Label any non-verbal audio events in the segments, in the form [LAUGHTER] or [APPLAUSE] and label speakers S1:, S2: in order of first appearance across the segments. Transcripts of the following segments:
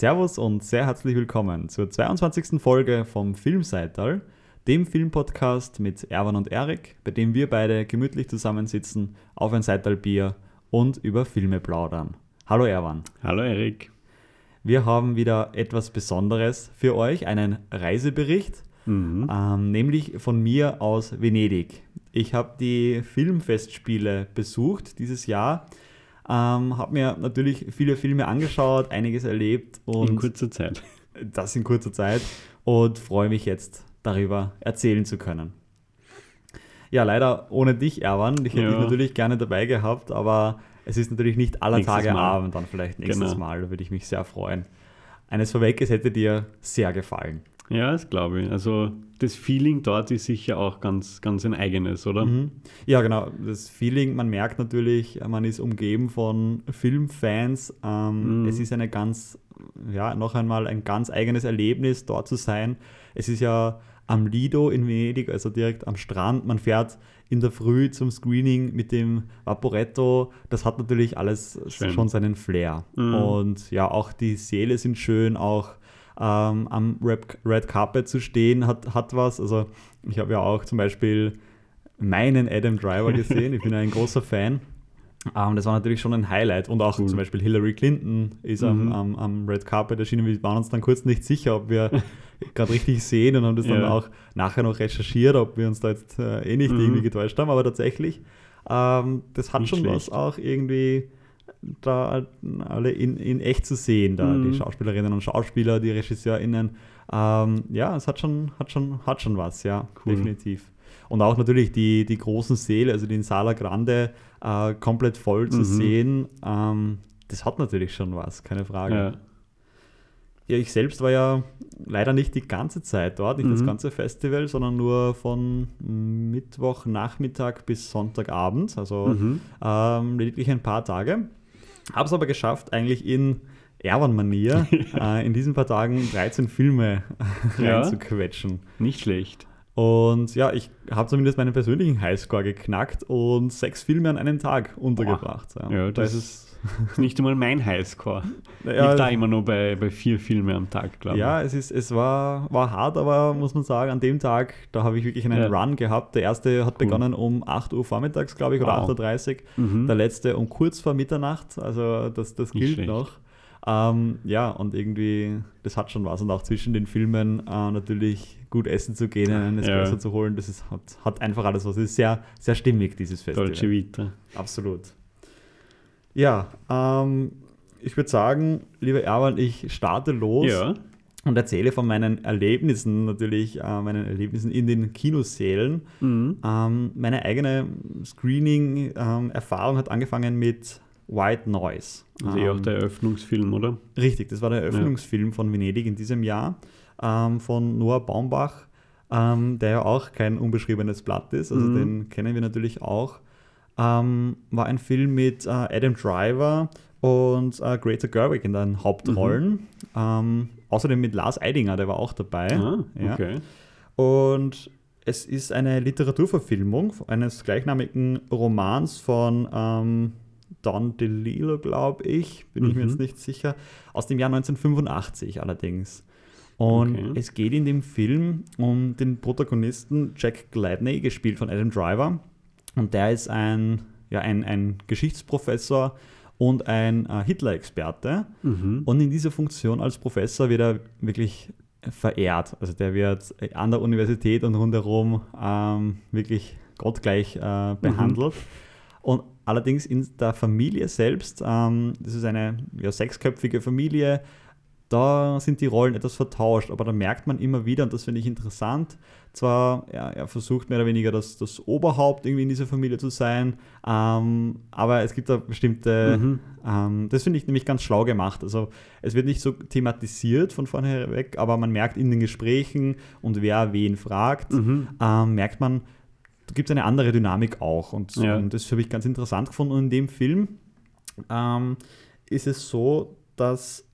S1: Servus und sehr herzlich willkommen zur 22. Folge vom Filmseital, dem Filmpodcast mit Erwan und Erik, bei dem wir beide gemütlich zusammensitzen, auf ein Seitalbier und über Filme plaudern. Hallo Erwan.
S2: Hallo Erik.
S1: Wir haben wieder etwas Besonderes für euch, einen Reisebericht, mhm. ähm, nämlich von mir aus Venedig. Ich habe die Filmfestspiele besucht dieses Jahr ähm, habe mir natürlich viele Filme angeschaut, einiges erlebt.
S2: Und in kurzer Zeit.
S1: Das in kurzer Zeit. Und freue mich jetzt darüber erzählen zu können. Ja, leider ohne dich, Erwan. Ich hätte ja. dich natürlich gerne dabei gehabt, aber es ist natürlich nicht aller nächstes Tage Mal. Abend, dann vielleicht nächstes genau. Mal. Da würde ich mich sehr freuen. Eines vorweg, es hätte dir sehr gefallen.
S2: Ja, das glaube ich. Also das Feeling dort ist sicher auch ganz, ganz ein eigenes, oder? Mhm.
S1: Ja, genau. Das Feeling, man merkt natürlich, man ist umgeben von Filmfans. Ähm, mhm. Es ist eine ganz, ja, noch einmal ein ganz eigenes Erlebnis, dort zu sein. Es ist ja am Lido in Venedig, also direkt am Strand. Man fährt in der Früh zum Screening mit dem Vaporetto. Das hat natürlich alles schön. schon seinen Flair. Mhm. Und ja, auch die Seele sind schön, auch ähm, am Red Carpet zu stehen, hat, hat was. Also ich habe ja auch zum Beispiel meinen Adam Driver gesehen. Ich bin ein großer Fan. Um, ähm, das war natürlich schon ein Highlight. Und auch cool. zum Beispiel Hillary Clinton ist mhm. am, am, am, Red Carpet erschienen. Wir waren uns dann kurz nicht sicher, ob wir [LAUGHS] gerade richtig sehen und haben das ja. dann auch nachher noch recherchiert, ob wir uns da jetzt äh, eh nicht mhm. irgendwie getäuscht haben. Aber tatsächlich, ähm, das hat nicht schon schlecht. was auch irgendwie da alle in, in echt zu sehen, da mhm. die Schauspielerinnen und Schauspieler, die RegisseurInnen. Ähm, ja, es hat schon, hat schon, hat schon was, ja, cool. definitiv. Und auch natürlich die, die großen Säle, also den Sala Grande äh, komplett voll zu mhm. sehen, ähm, das hat natürlich schon was, keine Frage. Ja. ja. ich selbst war ja leider nicht die ganze Zeit dort, nicht mhm. das ganze Festival, sondern nur von Mittwochnachmittag bis Sonntagabend, also mhm. ähm, lediglich ein paar Tage. Habe es aber geschafft, eigentlich in Erwan-Manier [LAUGHS] äh, in diesen paar Tagen 13 Filme [LAUGHS] ja, reinzuquetschen.
S2: Nicht schlecht.
S1: Und ja, ich habe zumindest meinen persönlichen Highscore geknackt und sechs Filme an einem Tag untergebracht.
S2: Ja, ja das, das ist das [LAUGHS] ist nicht einmal mein Highscore. Ja, Liegt da immer nur bei, bei vier Filmen am Tag,
S1: glaube ich. Ja, es, ist, es war, war hart, aber muss man sagen, an dem Tag, da habe ich wirklich einen ja. Run gehabt. Der erste hat cool. begonnen um 8 Uhr vormittags, glaube ich, oder wow. 8.30 Uhr. Mhm. Der letzte um kurz vor Mitternacht, also das, das gilt schlecht. noch. Ähm, ja, und irgendwie, das hat schon was. Und auch zwischen den Filmen äh, natürlich gut essen zu gehen, einen Espresso ja. zu holen, das ist, hat, hat einfach alles was. Es ist sehr, sehr stimmig, dieses Festival.
S2: Dolce Vita.
S1: Absolut. Ja, ähm, ich würde sagen, lieber Erwan, ich starte los ja. und erzähle von meinen Erlebnissen, natürlich äh, meinen Erlebnissen in den Kinosälen. Mhm. Ähm, meine eigene Screening-Erfahrung ähm, hat angefangen mit White Noise.
S2: Also eh auch ähm, der Eröffnungsfilm, oder?
S1: Richtig, das war der Eröffnungsfilm ja. von Venedig in diesem Jahr ähm, von Noah Baumbach, ähm, der ja auch kein unbeschriebenes Blatt ist, also mhm. den kennen wir natürlich auch ähm, war ein Film mit äh, Adam Driver und äh, Greta Gerwig in den Hauptrollen. Mhm. Ähm, außerdem mit Lars Eidinger, der war auch dabei. Ah, okay. Ja. Und es ist eine Literaturverfilmung eines gleichnamigen Romans von ähm, Don DeLillo, glaube ich, bin mhm. ich mir jetzt mhm. nicht sicher, aus dem Jahr 1985 allerdings. Und okay. es geht in dem Film um den Protagonisten Jack Gladney, gespielt von Adam Driver. Und der ist ein, ja, ein, ein Geschichtsprofessor und ein äh, Hitler-Experte. Mhm. Und in dieser Funktion als Professor wird er wirklich verehrt. Also der wird an der Universität und rundherum ähm, wirklich gottgleich äh, behandelt. Mhm. Und allerdings in der Familie selbst, ähm, das ist eine ja, sechsköpfige Familie, da sind die Rollen etwas vertauscht, aber da merkt man immer wieder, und das finde ich interessant, zwar, ja, er versucht mehr oder weniger das, das Oberhaupt irgendwie in dieser Familie zu sein, ähm, aber es gibt da bestimmte, mhm. ähm, das finde ich nämlich ganz schlau gemacht. Also es wird nicht so thematisiert von vornherein weg, aber man merkt in den Gesprächen und wer wen fragt, mhm. ähm, merkt man, da gibt es eine andere Dynamik auch. Und, ja. und das habe ich ganz interessant gefunden. Und in dem Film ähm, ist es so, dass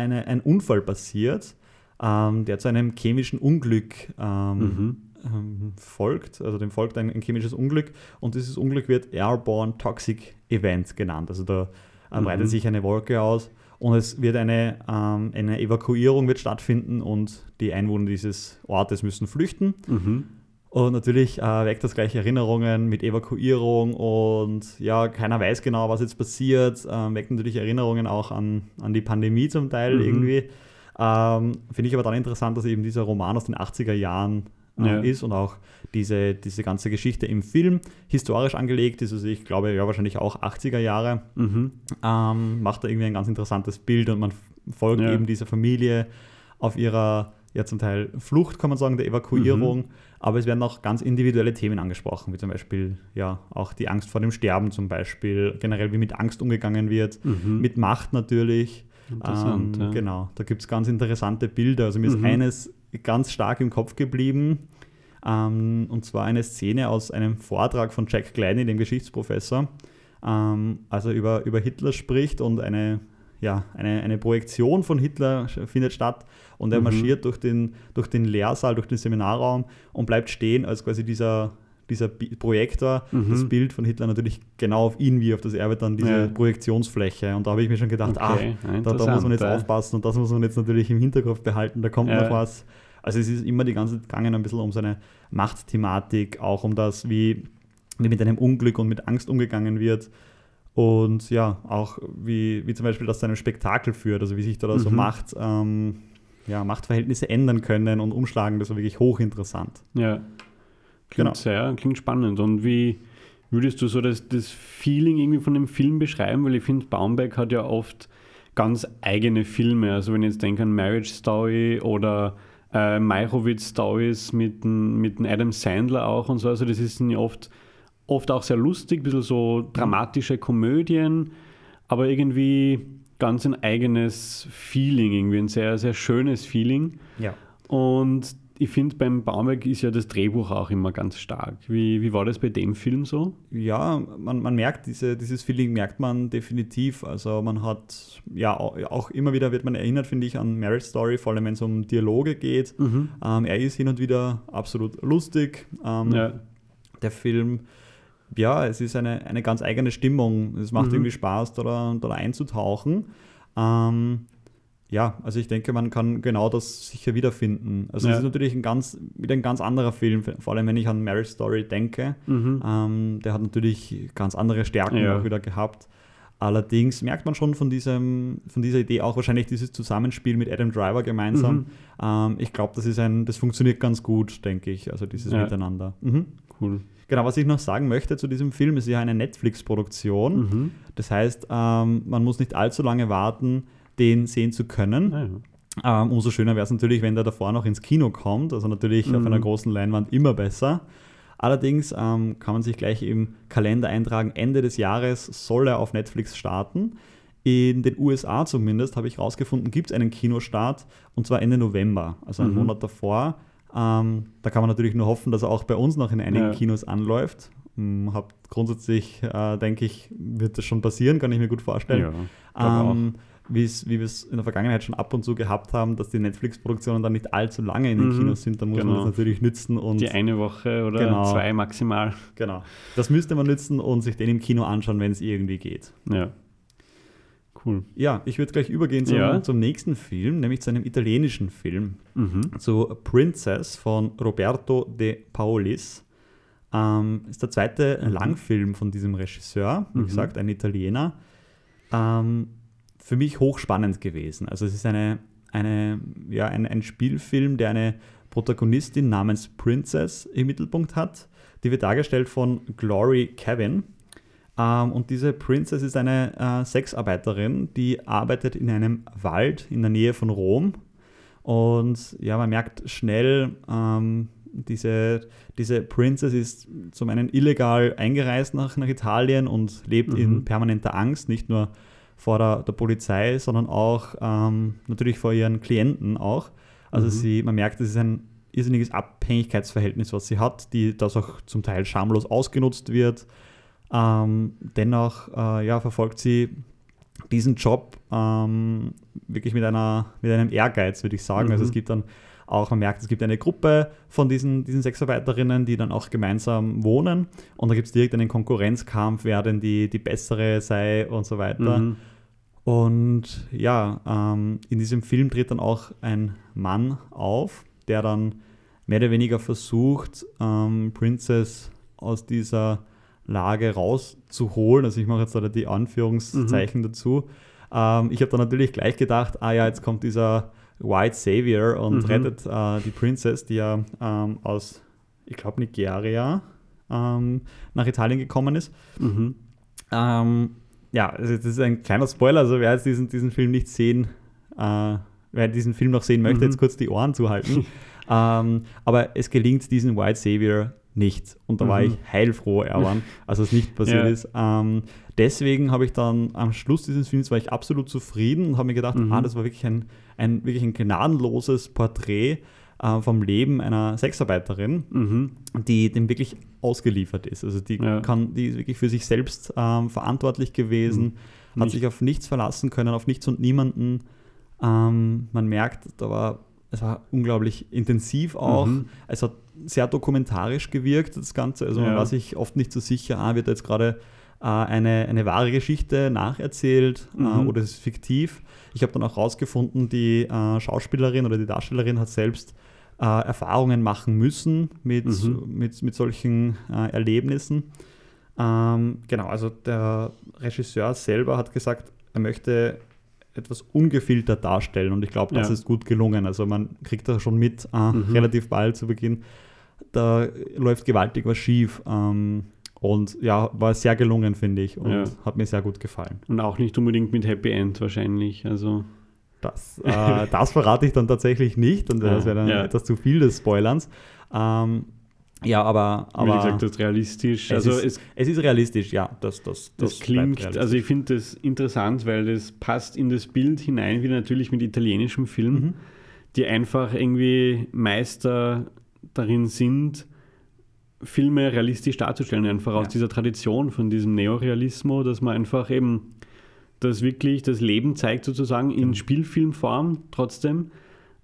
S1: eine, ein Unfall passiert, ähm, der zu einem chemischen Unglück ähm, mhm. ähm, folgt. Also dem folgt ein, ein, chemisches Unglück und dieses Unglück wird Airborne Toxic Event genannt. Also da äh, breitet mhm. sich eine Wolke aus und es wird eine, ähm, eine Evakuierung wird stattfinden und die Einwohner dieses Ortes müssen flüchten. Mhm. Und natürlich äh, weckt das gleich Erinnerungen mit Evakuierung und ja, keiner weiß genau, was jetzt passiert. Ähm, weckt natürlich Erinnerungen auch an, an die Pandemie zum Teil mhm. irgendwie. Ähm, Finde ich aber dann interessant, dass eben dieser Roman aus den 80er Jahren äh, ja. ist und auch diese, diese ganze Geschichte im Film historisch angelegt ist. Also ich glaube, ja, wahrscheinlich auch 80er Jahre. Mhm. Ähm, macht da irgendwie ein ganz interessantes Bild und man folgt ja. eben dieser Familie auf ihrer ja zum Teil Flucht, kann man sagen, der Evakuierung, mhm. aber es werden auch ganz individuelle Themen angesprochen, wie zum Beispiel ja auch die Angst vor dem Sterben zum Beispiel, generell wie mit Angst umgegangen wird, mhm. mit Macht natürlich. Interessant, ähm, ja. Genau, da gibt es ganz interessante Bilder. Also mir mhm. ist eines ganz stark im Kopf geblieben, ähm, und zwar eine Szene aus einem Vortrag von Jack Kleine, dem Geschichtsprofessor, ähm, also über, über Hitler spricht und eine ja, eine, eine Projektion von Hitler findet statt und er mhm. marschiert durch den, durch den Lehrsaal, durch den Seminarraum und bleibt stehen als quasi dieser, dieser Projektor, mhm. das Bild von Hitler natürlich genau auf ihn wie auf das Erbe dann diese ja. Projektionsfläche. Und da habe ich mir schon gedacht, okay. ah, da, da, muss man jetzt aufpassen und das muss man jetzt natürlich im Hinterkopf behalten, da kommt ja. noch was. Also es ist immer die ganze Zeit gegangen ein bisschen um seine Machtthematik, auch um das, wie, wie mit einem Unglück und mit Angst umgegangen wird. Und ja, auch wie, wie zum Beispiel das zu einem Spektakel führt, also wie sich da, mhm. so Macht, ähm, ja, Machtverhältnisse ändern können und umschlagen, das war wirklich hochinteressant.
S2: Ja, klingt genau. sehr, klingt spannend. Und wie würdest du so das, das Feeling irgendwie von dem Film beschreiben? Weil ich finde, Baumbeck hat ja oft ganz eigene Filme. Also wenn ich jetzt denke an Marriage Story oder äh, Meyerowitz Stories mit, mit Adam Sandler auch und so, also das ist ja oft oft auch sehr lustig, ein bisschen so dramatische Komödien, aber irgendwie ganz ein eigenes Feeling, irgendwie ein sehr, sehr schönes Feeling.
S1: Ja.
S2: Und ich finde, beim Baumerk ist ja das Drehbuch auch immer ganz stark. Wie, wie war das bei dem Film so?
S1: Ja, man, man merkt, diese, dieses Feeling merkt man definitiv. Also man hat, ja, auch immer wieder wird man erinnert, finde ich, an Marriage Story, vor allem wenn es um Dialoge geht. Mhm. Ähm, er ist hin und wieder absolut lustig. Ähm, ja. Der Film ja, es ist eine, eine ganz eigene Stimmung. Es macht mhm. irgendwie Spaß, da, da einzutauchen. Ähm, ja, also ich denke, man kann genau das sicher wiederfinden. Also ja. es ist natürlich ein ganz, wieder ein ganz anderer Film, vor allem wenn ich an Marriage Story denke. Mhm. Ähm, der hat natürlich ganz andere Stärken ja. auch wieder gehabt. Allerdings merkt man schon von, diesem, von dieser Idee auch wahrscheinlich dieses Zusammenspiel mit Adam Driver gemeinsam. Mhm. Ähm, ich glaube, das ist ein, das funktioniert ganz gut, denke ich, also dieses ja. Miteinander. Mhm. Cool. Genau, was ich noch sagen möchte zu diesem Film, ist ja eine Netflix-Produktion. Mhm. Das heißt, ähm, man muss nicht allzu lange warten, den sehen zu können. Ah, ja. ähm, umso schöner wäre es natürlich, wenn der davor noch ins Kino kommt. Also natürlich mhm. auf einer großen Leinwand immer besser. Allerdings ähm, kann man sich gleich im Kalender eintragen, Ende des Jahres soll er auf Netflix starten. In den USA zumindest, habe ich herausgefunden, gibt es einen Kinostart und zwar Ende November, also einen mhm. Monat davor. Ähm, da kann man natürlich nur hoffen, dass er auch bei uns noch in einigen ja. Kinos anläuft. Ähm, hab grundsätzlich, äh, denke ich, wird das schon passieren, kann ich mir gut vorstellen. Ja, ähm, wie wir es in der Vergangenheit schon ab und zu gehabt haben, dass die Netflix-Produktionen dann nicht allzu lange in den mhm. Kinos sind, dann muss genau. man das natürlich nützen. Und
S2: die eine Woche oder genau, zwei maximal.
S1: Genau. Das müsste man nützen und sich den im Kino anschauen, wenn es irgendwie geht.
S2: Ja. Cool.
S1: Ja, ich würde gleich übergehen zum, ja. zum, nächsten Film, nämlich zu einem italienischen Film, mhm. zu Princess von Roberto De Paulis. Ähm, ist der zweite Langfilm von diesem Regisseur, wie mhm. gesagt, ein Italiener. Ähm, für mich hochspannend gewesen. Also es ist eine, eine, ja, ein, ein Spielfilm, der eine Protagonistin namens Princess im Mittelpunkt hat. Die wird dargestellt von Glory Kevin. Ähm, und diese Princess ist eine äh, Sexarbeiterin, die arbeitet in einem Wald in der Nähe von Rom. Und ja, man merkt schnell, ähm, diese, diese Princess ist zum einen illegal eingereist nach, nach Italien und lebt mhm. in permanenter Angst, nicht nur vor der, der Polizei, sondern auch ähm, natürlich vor ihren Klienten auch. Also mhm. sie, man merkt, es ist ein irrsinniges Abhängigkeitsverhältnis, was sie hat, die das auch zum Teil schamlos ausgenutzt wird. Ähm, dennoch äh, ja, verfolgt sie diesen Job ähm, wirklich mit, einer, mit einem Ehrgeiz, würde ich sagen. Mhm. Also es gibt dann auch, man merkt, es gibt eine Gruppe von diesen, diesen Sexarbeiterinnen, die dann auch gemeinsam wohnen und da gibt es direkt einen Konkurrenzkampf, wer denn die, die bessere sei und so weiter. Mhm. Und ja, ähm, in diesem Film tritt dann auch ein Mann auf, der dann mehr oder weniger versucht, ähm, Princess aus dieser Lage rauszuholen. Also ich mache jetzt da die Anführungszeichen mhm. dazu. Ähm, ich habe dann natürlich gleich gedacht, ah ja, jetzt kommt dieser White Savior und mhm. rettet äh, die Princess, die ja ähm, aus, ich glaube, Nigeria ähm, nach Italien gekommen ist. Mhm. Ähm, ja, also das ist ein kleiner Spoiler, also wer jetzt diesen, diesen Film nicht sehen, äh, wer diesen Film noch sehen möchte, mhm. jetzt kurz die Ohren zuhalten. [LAUGHS] ähm, aber es gelingt diesen White Savior nicht. Und da mhm. war ich heilfroh, Erwan, [LAUGHS] als es nicht passiert ja. ist. Ähm, deswegen habe ich dann am Schluss dieses Films war ich absolut zufrieden und habe mir gedacht, mhm. ah, das war wirklich ein, ein, wirklich ein gnadenloses Porträt äh, vom Leben einer Sexarbeiterin, mhm. die dem wirklich ausgeliefert ist. Also die ja. kann, die ist wirklich für sich selbst ähm, verantwortlich gewesen, mhm. hat sich auf nichts verlassen können, auf nichts und niemanden. Ähm, man merkt, da war, es war unglaublich intensiv auch. Mhm. Es hat sehr dokumentarisch gewirkt, das Ganze. Also man war sich oft nicht so sicher, ah, wird da jetzt gerade äh, eine, eine wahre Geschichte nacherzählt äh, mhm. äh, oder ist es fiktiv. Ich habe dann auch herausgefunden, die äh, Schauspielerin oder die Darstellerin hat selbst äh, Erfahrungen machen müssen mit, mhm. mit, mit solchen Erlebnissen. Ähm, genau, also der Regisseur selber hat gesagt, er möchte etwas ungefiltert darstellen und ich glaube, das ja. ist gut gelungen. Also man kriegt da schon mit, mhm. relativ bald zu Beginn, da läuft gewaltig was schief. Ähm, und ja, war sehr gelungen, finde ich. Und ja. hat mir sehr gut gefallen.
S2: Und auch nicht unbedingt mit Happy End wahrscheinlich. Also.
S1: Das, äh, [LAUGHS] das verrate ich dann tatsächlich nicht und das wäre dann ja. etwas zu viel des Spoilerns. Ähm, ja, aber, aber.
S2: Wie gesagt, das ist realistisch.
S1: Es, also ist, es, es ist realistisch, ja. Das, das,
S2: das, das klingt, also ich finde das interessant, weil das passt in das Bild hinein, wie natürlich mit italienischem Film, mhm. die einfach irgendwie Meister darin sind, Filme realistisch darzustellen, einfach ja. aus dieser Tradition von diesem Neorealismo, dass man einfach eben das wirklich das Leben zeigt, sozusagen in genau. Spielfilmform trotzdem.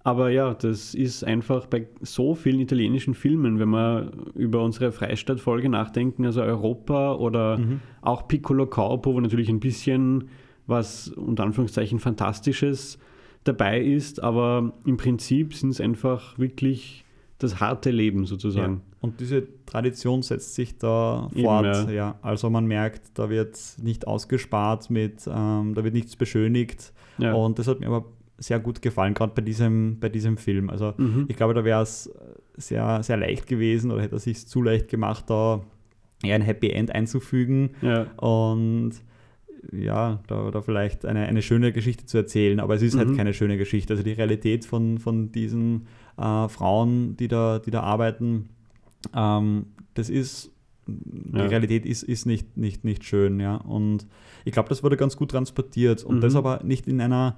S2: Aber ja, das ist einfach bei so vielen italienischen Filmen, wenn wir über unsere Freistadt-Folge nachdenken, also Europa oder mhm. auch Piccolo Corpo, wo natürlich ein bisschen was unter Anführungszeichen Fantastisches dabei ist, aber im Prinzip sind es einfach wirklich das harte Leben sozusagen. Ja.
S1: Und diese Tradition setzt sich da Eben, fort. Ja. ja. Also man merkt, da wird nicht ausgespart mit, ähm, da wird nichts beschönigt. Ja. Und das hat mir aber sehr gut gefallen, gerade bei diesem, bei diesem Film. Also mhm. ich glaube, da wäre es sehr, sehr leicht gewesen oder hätte er sich zu leicht gemacht, da eher ein Happy End einzufügen. Ja. Und ja, da, da vielleicht eine, eine schöne Geschichte zu erzählen, aber es ist halt mhm. halt keine schöne Geschichte. Also die Realität von, von diesen äh, Frauen, die da, die da arbeiten, ähm, das ist, die Realität ist, ist nicht, nicht, nicht schön, ja. Und ich glaube, das wurde ganz gut transportiert. Und mhm. das aber nicht in einer,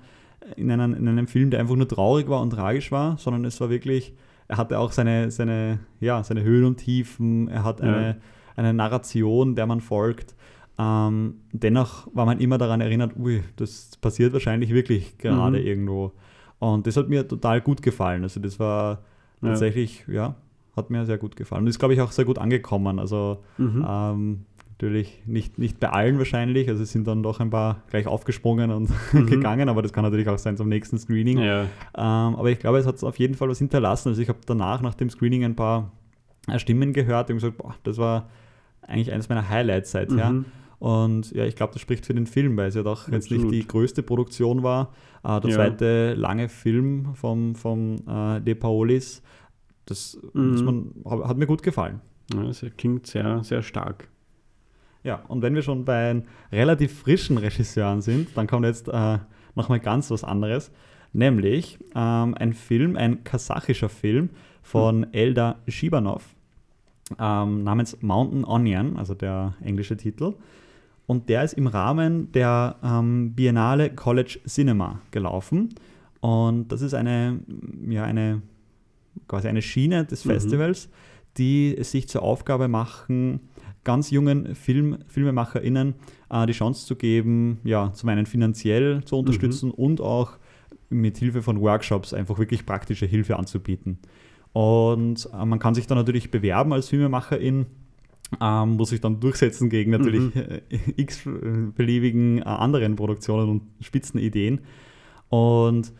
S1: in, einem, in einem Film, der einfach nur traurig war und tragisch war, sondern es war wirklich, er hatte auch seine, seine, ja, seine Höhen und Tiefen, er hat eine, ja. eine Narration, der man folgt. Ähm, dennoch war man immer daran erinnert, ui, das passiert wahrscheinlich wirklich gerade mhm. irgendwo. Und das hat mir total gut gefallen. Also das war ja. tatsächlich, ja, hat mir sehr gut gefallen. Und ist, glaube ich, auch sehr gut angekommen. Also mhm. ähm, natürlich nicht, nicht bei allen wahrscheinlich. Also es sind dann doch ein paar gleich aufgesprungen und [LAUGHS] mhm. gegangen, aber das kann natürlich auch sein zum nächsten Screening. Ja. Ähm, aber ich glaube, es hat auf jeden Fall was hinterlassen. Also ich habe danach, nach dem Screening, ein paar Stimmen gehört und gesagt, boah, das war eigentlich eines meiner Highlights seither. Mhm. Und ja, ich glaube, das spricht für den Film, weil es ja doch Absolut. jetzt nicht die größte Produktion war. Äh, der ja. zweite lange Film vom, vom äh, De Paolis, das, mhm. man, hat mir gut gefallen.
S2: Ja, das klingt sehr, sehr stark.
S1: Ja, und wenn wir schon bei relativ frischen Regisseuren sind, dann kommt jetzt äh, nochmal ganz was anderes. Nämlich ähm, ein Film, ein kasachischer Film von mhm. Elda Shibanov ähm, namens Mountain Onion, also der englische Titel. Und der ist im Rahmen der ähm, Biennale College Cinema gelaufen. Und das ist eine, ja, eine, quasi eine Schiene des mhm. Festivals, die es sich zur Aufgabe machen, ganz jungen Film, FilmemacherInnen äh, die Chance zu geben, ja, zum einen finanziell zu unterstützen mhm. und auch mit Hilfe von Workshops einfach wirklich praktische Hilfe anzubieten. Und äh, man kann sich da natürlich bewerben als Filmemacherin ähm, muss sich dann durchsetzen gegen natürlich mhm. [LAUGHS] x beliebigen äh, anderen Produktionen und Spitzenideen. Und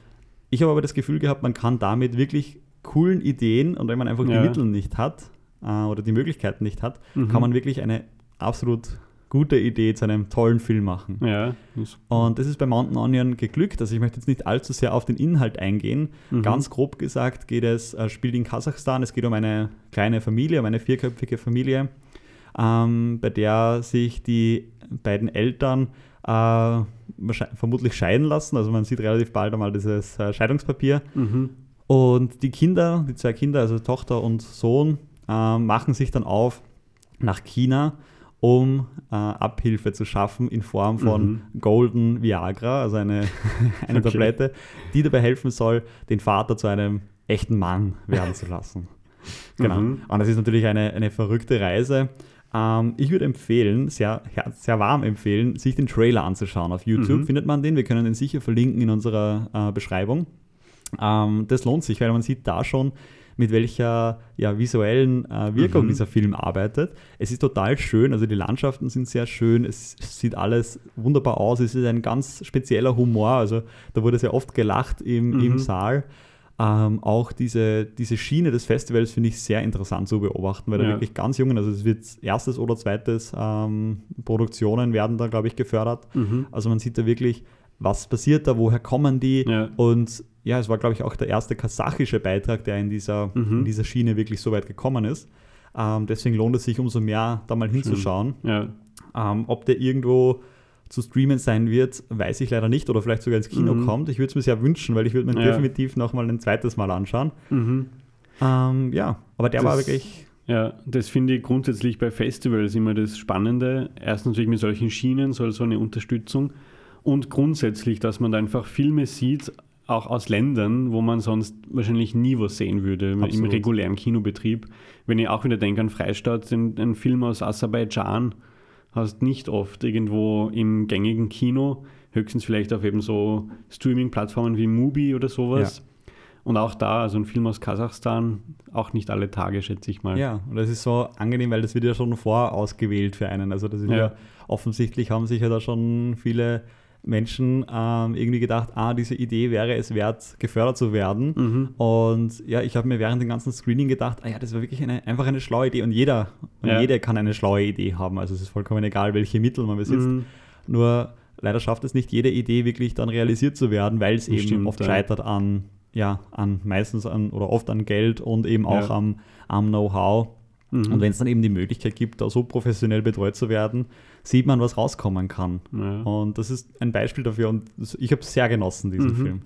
S1: ich habe aber das Gefühl gehabt, man kann damit wirklich coolen Ideen und wenn man einfach ja. die Mittel nicht hat äh, oder die Möglichkeiten nicht hat, mhm. kann man wirklich eine absolut gute Idee zu einem tollen Film machen.
S2: Ja.
S1: Und das ist bei Mountain Onion geglückt. Also ich möchte jetzt nicht allzu sehr auf den Inhalt eingehen. Mhm. Ganz grob gesagt geht es, äh, spielt in Kasachstan. Es geht um eine kleine Familie, um eine vierköpfige Familie, ähm, bei der sich die beiden Eltern äh, vermutlich scheiden lassen. Also man sieht relativ bald einmal dieses äh, Scheidungspapier. Mhm. Und die Kinder, die zwei Kinder, also Tochter und Sohn, äh, machen sich dann auf nach China um äh, Abhilfe zu schaffen in Form von mhm. Golden Viagra, also eine, [LAUGHS] eine okay. Tablette, die dabei helfen soll, den Vater zu einem echten Mann werden zu lassen. genau. Mhm. Und das ist natürlich eine, eine verrückte Reise. Ähm, ich würde empfehlen, sehr, sehr warm empfehlen, sich den Trailer anzuschauen. Auf YouTube mhm. findet man den. Wir können den sicher verlinken in unserer äh, Beschreibung. Ähm, das lohnt sich, weil man sieht da schon, mit welcher ja, visuellen äh, Wirkung mhm. dieser Film arbeitet. Es ist total schön, also die Landschaften sind sehr schön, es sieht alles wunderbar aus, es ist ein ganz spezieller Humor, also da wurde sehr oft gelacht im, mhm. im Saal. Ähm, auch diese, diese Schiene des Festivals finde ich sehr interessant zu beobachten, weil ja. da wirklich ganz jungen, also es wird erstes oder zweites ähm, Produktionen werden da, glaube ich, gefördert. Mhm. Also man sieht da wirklich, was passiert da, woher kommen die ja. und ja, es war, glaube ich, auch der erste kasachische Beitrag, der in dieser, mhm. in dieser Schiene wirklich so weit gekommen ist. Ähm, deswegen lohnt es sich umso mehr, da mal hinzuschauen. Ja. Ähm, ob der irgendwo zu streamen sein wird, weiß ich leider nicht oder vielleicht sogar ins Kino mhm. kommt. Ich würde es mir sehr wünschen, weil ich würde mir ja. definitiv nochmal ein zweites Mal anschauen. Mhm. Ähm, ja, aber der das, war wirklich.
S2: Ja, das finde ich grundsätzlich bei Festivals immer das Spannende. Erstens natürlich mit solchen Schienen so eine Unterstützung und grundsätzlich, dass man da einfach Filme sieht, auch aus Ländern, wo man sonst wahrscheinlich nie was sehen würde Absolut. im regulären Kinobetrieb. Wenn ich auch wieder denke an Freistaat, ein Film aus Aserbaidschan hast nicht oft irgendwo im gängigen Kino, höchstens vielleicht auf eben so Streaming-Plattformen wie Mubi oder sowas. Ja. Und auch da, also ein Film aus Kasachstan, auch nicht alle Tage, schätze ich mal.
S1: Ja, und das ist so angenehm, weil das wird ja schon vorausgewählt für einen. Also das ist ja, ja offensichtlich haben sich ja da schon viele Menschen ähm, irgendwie gedacht, ah, diese Idee wäre es wert, gefördert zu werden. Mhm. Und ja, ich habe mir während dem ganzen Screening gedacht, ah ja, das war wirklich eine, einfach eine schlaue Idee und jeder und ja. jede kann eine schlaue Idee haben. Also es ist vollkommen egal, welche Mittel man besitzt. Mhm. Nur leider schafft es nicht jede Idee wirklich dann realisiert zu werden, weil es eben stimmt, oft ja. scheitert an, ja, an meistens an oder oft an Geld und eben auch am, am Know-how. Mhm. Und wenn es dann eben die Möglichkeit gibt, da so professionell betreut zu werden, sieht man, was rauskommen kann. Ja. Und das ist ein Beispiel dafür und ich habe es sehr genossen, diesen mhm. Film.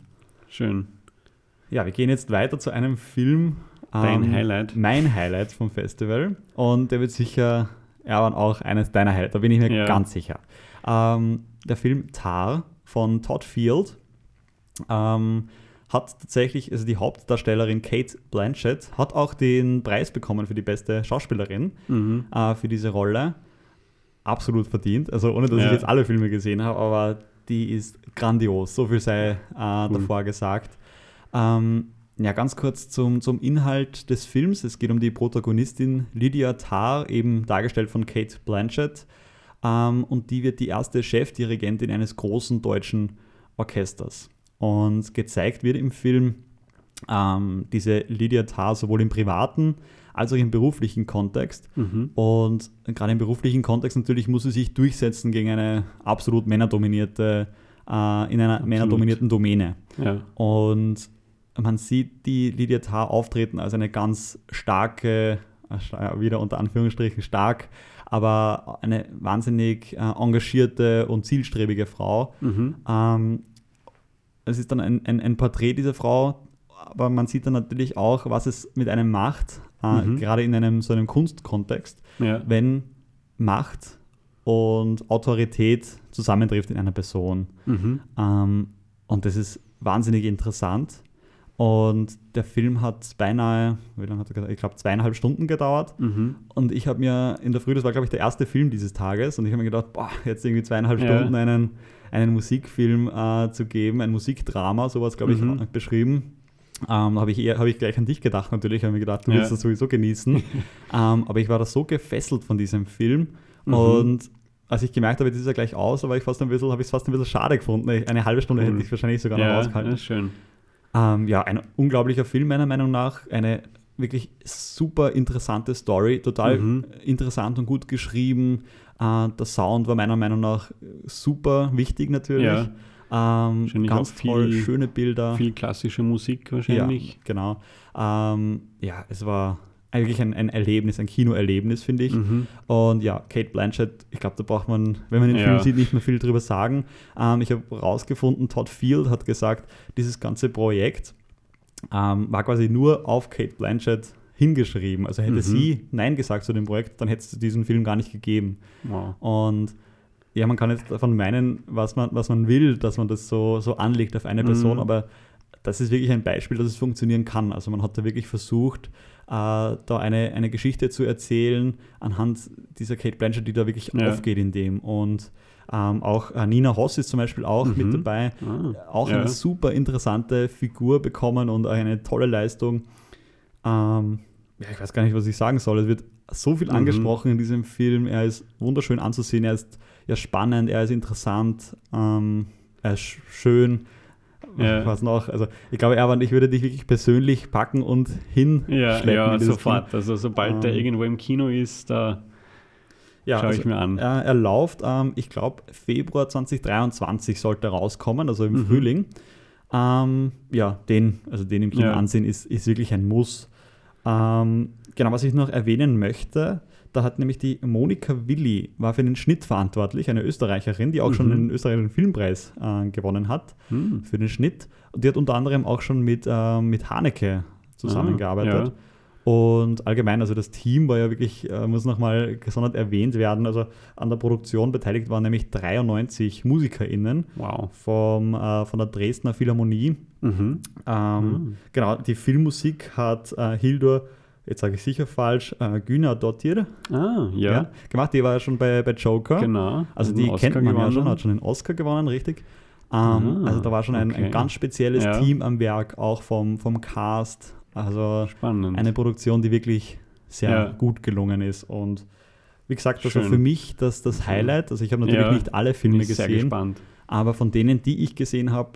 S2: Schön.
S1: Ja, wir gehen jetzt weiter zu einem Film.
S2: Dein ähm, Highlight.
S1: Mein Highlight vom Festival. Und der wird sicher Erwan auch eines deiner Highlights, da bin ich mir ja. ganz sicher. Ähm, der Film Tar von Todd Field. Ähm, hat tatsächlich, also die Hauptdarstellerin Kate Blanchett hat auch den Preis bekommen für die beste Schauspielerin mhm. äh, für diese Rolle. Absolut verdient. Also ohne dass ja. ich jetzt alle Filme gesehen habe, aber die ist grandios. So viel sei äh, davor mhm. gesagt. Ähm, ja, ganz kurz zum, zum Inhalt des Films. Es geht um die Protagonistin Lydia Tarr, eben dargestellt von Kate Blanchett. Ähm, und die wird die erste Chefdirigentin eines großen deutschen Orchesters. Und gezeigt wird im Film ähm, diese Lydia Tarr sowohl im privaten als auch im beruflichen Kontext. Mhm. Und gerade im beruflichen Kontext natürlich muss sie sich durchsetzen gegen eine absolut männerdominierte, äh, in einer absolut. männerdominierten Domäne. Ja. Und man sieht die Lydia Tarr auftreten als eine ganz starke, äh, wieder unter Anführungsstrichen stark, aber eine wahnsinnig äh, engagierte und zielstrebige Frau. Mhm. Ähm, es ist dann ein, ein, ein, Porträt dieser Frau, aber man sieht dann natürlich auch, was es mit einem macht, äh, mhm. gerade in einem so einem Kunstkontext, ja. wenn Macht und Autorität zusammentrifft in einer Person. Mhm. Ähm, und das ist wahnsinnig interessant. Und der Film hat beinahe, wie lange hat er gedauert? Ich glaube, zweieinhalb Stunden gedauert. Mhm. Und ich habe mir in der Früh, das war, glaube ich, der erste Film dieses Tages, und ich habe mir gedacht, boah, jetzt irgendwie zweieinhalb ja. Stunden einen einen Musikfilm äh, zu geben, ein Musikdrama, sowas glaube ich mhm. beschrieben. Ähm, habe ich, hab ich gleich an dich gedacht natürlich, habe mir gedacht, du ja. willst das sowieso genießen. [LAUGHS] ähm, aber ich war da so gefesselt von diesem Film mhm. und als ich gemerkt habe, das ist ja gleich aus, aber ich fast ein bisschen, habe ich es fast ein bisschen schade gefunden. Eine halbe Stunde cool. hätte ich wahrscheinlich sogar noch
S2: ja,
S1: ausgehalten.
S2: Ja, schön.
S1: Ähm, ja, ein unglaublicher Film meiner Meinung nach. Eine wirklich super interessante Story, total mhm. interessant und gut geschrieben. Äh, der Sound war meiner Meinung nach super wichtig natürlich. Ja. Ähm, ganz viel, toll, schöne Bilder.
S2: Viel klassische Musik wahrscheinlich.
S1: Ja, genau. Ähm, ja, es war eigentlich ein, ein Erlebnis, ein Kinoerlebnis, finde ich. Mhm. Und ja, Kate Blanchett, ich glaube, da braucht man, wenn man den ja. Film sieht, nicht mehr viel drüber sagen. Ähm, ich habe rausgefunden, Todd Field hat gesagt, dieses ganze Projekt ähm, war quasi nur auf Kate Blanchett hingeschrieben. Also hätte mhm. sie Nein gesagt zu dem Projekt, dann hätte es diesen Film gar nicht gegeben. Wow. Und ja, man kann jetzt davon meinen, was man, was man will, dass man das so, so anlegt auf eine Person, mhm. aber das ist wirklich ein Beispiel, dass es funktionieren kann. Also man hat da wirklich versucht, äh, da eine, eine Geschichte zu erzählen anhand dieser Kate Blanchett, die da wirklich ja. aufgeht in dem. Und ähm, auch äh, Nina Hoss ist zum Beispiel auch mhm. mit dabei. Ah, auch ja. eine super interessante Figur bekommen und eine tolle Leistung. Ähm, ja, ich weiß gar nicht, was ich sagen soll. Es wird so viel mhm. angesprochen in diesem Film. Er ist wunderschön anzusehen, er ist ja spannend, er ist interessant, ähm, er ist schön. Ja. [LAUGHS] Was noch? Also ich glaube, Erwan, ich würde dich wirklich persönlich packen und hinschleppen.
S2: Ja, ja sofort. Kino. Also sobald ähm, der irgendwo im Kino ist, da ja, schaue also, ich mir an.
S1: Er, er läuft, ähm, ich glaube, Februar 2023 sollte rauskommen, also im mhm. Frühling. Ähm, ja, den, also den im Kino ja. ansehen, ist, ist wirklich ein Muss. Ähm, genau, was ich noch erwähnen möchte, da hat nämlich die Monika Willi, war für den Schnitt verantwortlich, eine Österreicherin, die auch mhm. schon den österreichischen Filmpreis äh, gewonnen hat mhm. für den Schnitt. Und die hat unter anderem auch schon mit, äh, mit Haneke zusammengearbeitet. Ja. Und allgemein, also das Team war ja wirklich, äh, muss nochmal gesondert erwähnt werden. Also an der Produktion beteiligt waren nämlich 93 MusikerInnen
S2: wow.
S1: vom, äh, von der Dresdner Philharmonie. Mhm. Ähm, mhm. Genau, die Filmmusik hat äh, Hildur jetzt sage ich sicher falsch, äh, Güna Dottir
S2: ah, ja. ja.
S1: gemacht. Die war ja schon bei, bei Joker.
S2: Genau.
S1: Also die kennt man gewonnen. ja schon, hat schon den Oscar gewonnen, richtig. Ähm, ah, also da war schon ein, okay. ein ganz spezielles ja. Team am Werk, auch vom, vom Cast. Also Spannend. eine Produktion, die wirklich sehr ja. gut gelungen ist. Und wie gesagt, also für mich das, das Highlight. Also ich habe natürlich nicht alle Filme gesehen. Sehr gespannt. Aber von denen, die ich gesehen habe,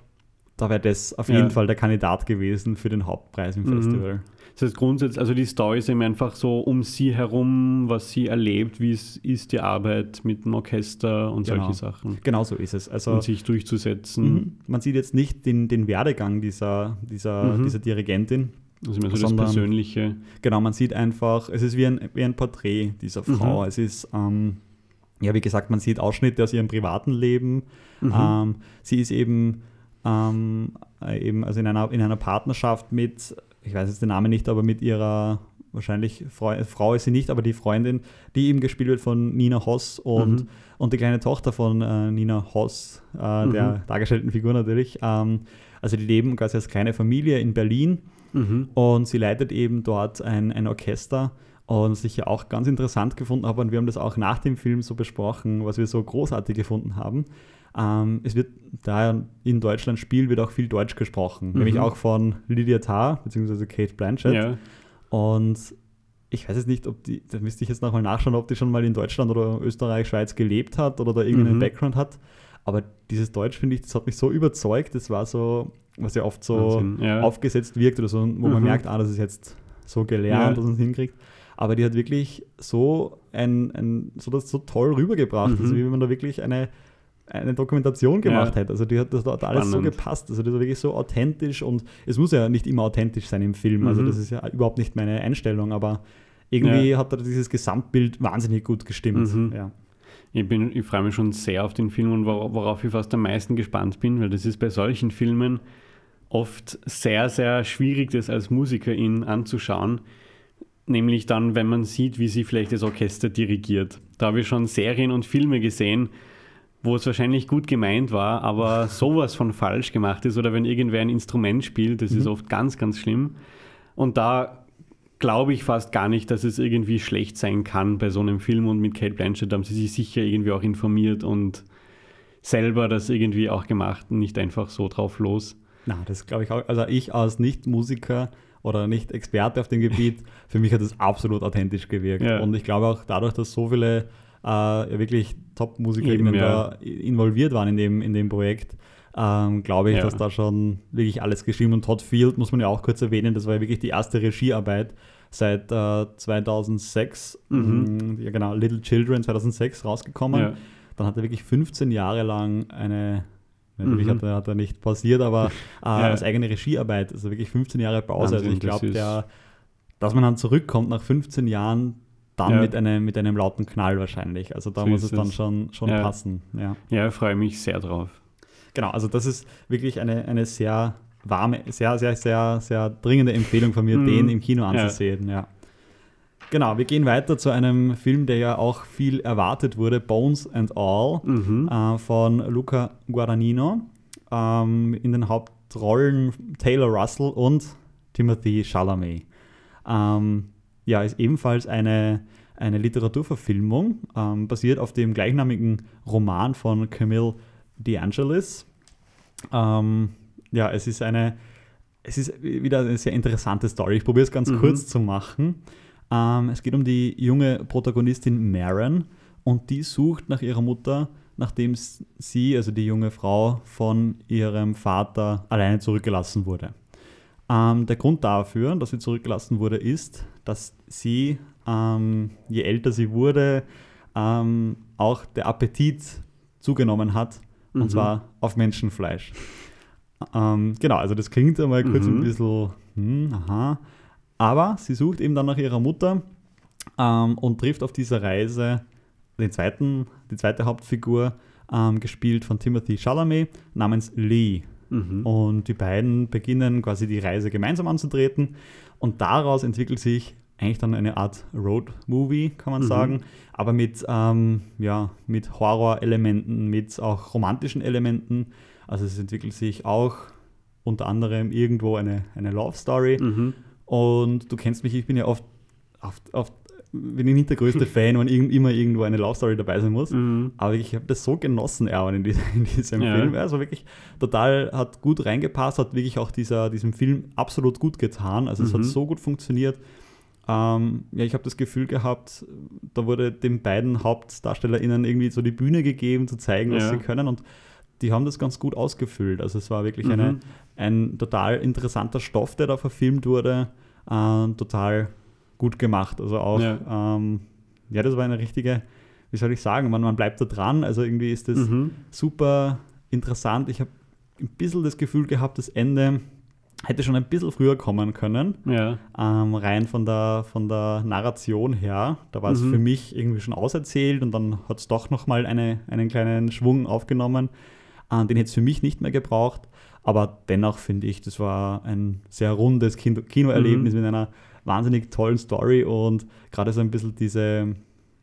S1: da wäre das auf jeden Fall der Kandidat gewesen für den Hauptpreis im mhm. Festival.
S2: Das heißt grundsätzlich, also die Story ist eben einfach so um sie herum, was sie erlebt, wie es ist die Arbeit mit dem Orchester und genau. solche Sachen.
S1: Genau so ist es. Also,
S2: und sich durchzusetzen.
S1: Mhm. Man sieht jetzt nicht den, den Werdegang dieser, dieser, mhm. dieser Dirigentin.
S2: Also mehr so sondern, das Persönliche.
S1: Genau, man sieht einfach, es ist wie ein, wie ein Porträt dieser Frau. Mhm. Es ist, ähm, ja, wie gesagt, man sieht Ausschnitte aus ihrem privaten Leben. Mhm. Ähm, sie ist eben, ähm, eben also in einer, in einer Partnerschaft mit ich weiß jetzt den Namen nicht, aber mit ihrer wahrscheinlich Frau, Frau ist sie nicht, aber die Freundin, die eben gespielt wird von Nina Hoss und, mhm. und die kleine Tochter von äh, Nina Hoss, äh, mhm. der dargestellten Figur natürlich. Ähm, also die leben quasi als kleine Familie in Berlin mhm. und sie leitet eben dort ein, ein Orchester und was ich ja auch ganz interessant gefunden habe und wir haben das auch nach dem Film so besprochen, was wir so großartig gefunden haben. Ähm, es wird, da in Deutschland spielt, wird auch viel Deutsch gesprochen, mhm. nämlich auch von Lydia Tarr bzw. Kate Blanchett. Ja. Und ich weiß jetzt nicht, ob die, da müsste ich jetzt nochmal nachschauen, ob die schon mal in Deutschland oder Österreich, Schweiz gelebt hat oder da irgendeinen mhm. Background hat. Aber dieses Deutsch, finde ich, das hat mich so überzeugt. Das war so, was ja oft so ja. aufgesetzt wirkt oder so, wo mhm. man merkt, ah, das ist jetzt so gelernt, ja. dass man es hinkriegt. Aber die hat wirklich so ein, ein so das so toll rübergebracht, mhm. also wie wenn man da wirklich eine eine Dokumentation gemacht ja. hätte. Also die hat das hat alles so gepasst. Also das war wirklich so authentisch und es muss ja nicht immer authentisch sein im Film. Also mhm. Also das ist ja überhaupt nicht meine Einstellung, aber irgendwie ja. hat da dieses Gesamtbild wahnsinnig gut gestimmt. Mhm. Ja.
S2: Ich, ich freue mich schon sehr auf den Film und worauf ich fast am meisten gespannt bin, weil das ist bei solchen Filmen oft sehr, sehr schwierig, das als Musikerin anzuschauen. Nämlich dann, wenn man sieht, wie sie vielleicht das Orchester dirigiert. Da habe ich schon Serien und Filme gesehen, wo es wahrscheinlich gut gemeint war, aber [LAUGHS] sowas von falsch gemacht ist oder wenn irgendwer ein Instrument spielt, das mhm. ist oft ganz, ganz schlimm. Und da glaube ich fast gar nicht, dass es irgendwie schlecht sein kann bei so einem Film und mit Kate Blanchett haben sie sich sicher irgendwie auch informiert und selber das irgendwie auch gemacht und nicht einfach so drauf los.
S1: Na, das glaube ich auch. Also ich als Nicht-Musiker oder nicht Experte auf dem Gebiet, für mich hat es absolut authentisch gewirkt. Ja. Und ich glaube auch dadurch, dass so viele äh, wirklich Top-MusikerInnen ja. da involviert waren in dem, in dem Projekt, ähm, glaube ich, ja. dass da schon wirklich alles geschrieben und Todd Field muss man ja auch kurz erwähnen, das war ja wirklich die erste Regiearbeit seit äh, 2006, mhm. ja genau, Little Children 2006 rausgekommen. Ja. Dann hat er wirklich 15 Jahre lang eine, natürlich mhm. hat, er, hat er nicht pausiert, aber [LAUGHS] äh, als eigene Regiearbeit, also wirklich 15 Jahre Pause. Wahnsinn, also ich glaube, dass man dann zurückkommt nach 15 Jahren, dann ja. mit, einem, mit einem lauten Knall wahrscheinlich. Also da so muss es dann schon, schon ja. passen. Ja,
S2: ja freue mich sehr drauf.
S1: Genau, also das ist wirklich eine, eine sehr warme, sehr, sehr, sehr, sehr dringende Empfehlung von mir, mhm. den im Kino anzusehen. Ja. ja. Genau, wir gehen weiter zu einem Film, der ja auch viel erwartet wurde, Bones and All mhm. äh, von Luca Guadagnino. Ähm, in den Hauptrollen Taylor Russell und Timothy Chalamet. Ähm, ja, ist ebenfalls eine, eine Literaturverfilmung, ähm, basiert auf dem gleichnamigen Roman von Camille DeAngelis. Ähm, ja, es ist eine, es ist wieder eine sehr interessante Story. Ich probiere es ganz mhm. kurz zu machen. Ähm, es geht um die junge Protagonistin Maren und die sucht nach ihrer Mutter, nachdem sie, also die junge Frau, von ihrem Vater alleine zurückgelassen wurde. Ähm, der Grund dafür, dass sie zurückgelassen wurde, ist, dass sie, ähm, je älter sie wurde, ähm, auch der Appetit zugenommen hat, mhm. und zwar auf Menschenfleisch. Ähm, genau, also das klingt einmal kurz mhm. ein bisschen, hm, aha. Aber sie sucht eben dann nach ihrer Mutter ähm, und trifft auf dieser Reise den zweiten, die zweite Hauptfigur, ähm, gespielt von Timothy Chalamet, namens Lee. Mhm. Und die beiden beginnen quasi die Reise gemeinsam anzutreten. Und daraus entwickelt sich eigentlich dann eine Art Road-Movie, kann man mhm. sagen, aber mit, ähm, ja, mit Horror-Elementen, mit auch romantischen Elementen. Also es entwickelt sich auch unter anderem irgendwo eine, eine Love-Story. Mhm. Und du kennst mich, ich bin ja oft, oft, oft bin ich nicht der größte [LAUGHS] Fan, wenn immer irgendwo eine Love Story dabei sein muss. Mhm. Aber ich habe das so genossen, Erwan, in, diesem, [LAUGHS] in diesem ja. Film. Also wirklich total, hat gut reingepasst, hat wirklich auch dieser, diesem Film absolut gut getan. Also mhm. es hat mhm. so gut funktioniert. Ähm, ja, ich habe das Gefühl gehabt, da wurde den beiden HauptdarstellerInnen irgendwie so die Bühne gegeben, zu zeigen, was ja. sie können. Und die haben das ganz gut ausgefüllt. Also es war wirklich mhm. eine, ein total interessanter Stoff, der da verfilmt wurde. Äh, total gut gemacht. Also auch, ja. Ähm, ja, das war eine richtige, wie soll ich sagen, man, man bleibt da dran. Also irgendwie ist das mhm. super interessant. Ich habe ein bisschen das Gefühl gehabt, das Ende hätte schon ein bisschen früher kommen können. Ja. Ähm, rein von der, von der Narration her. Da war es mhm. für mich irgendwie schon auserzählt und dann hat es doch nochmal eine, einen kleinen Schwung aufgenommen. Äh, den hätte es für mich nicht mehr gebraucht. Aber dennoch finde ich, das war ein sehr rundes Kino Kinoerlebnis mhm. mit einer wahnsinnig tollen Story und gerade so ein bisschen diese,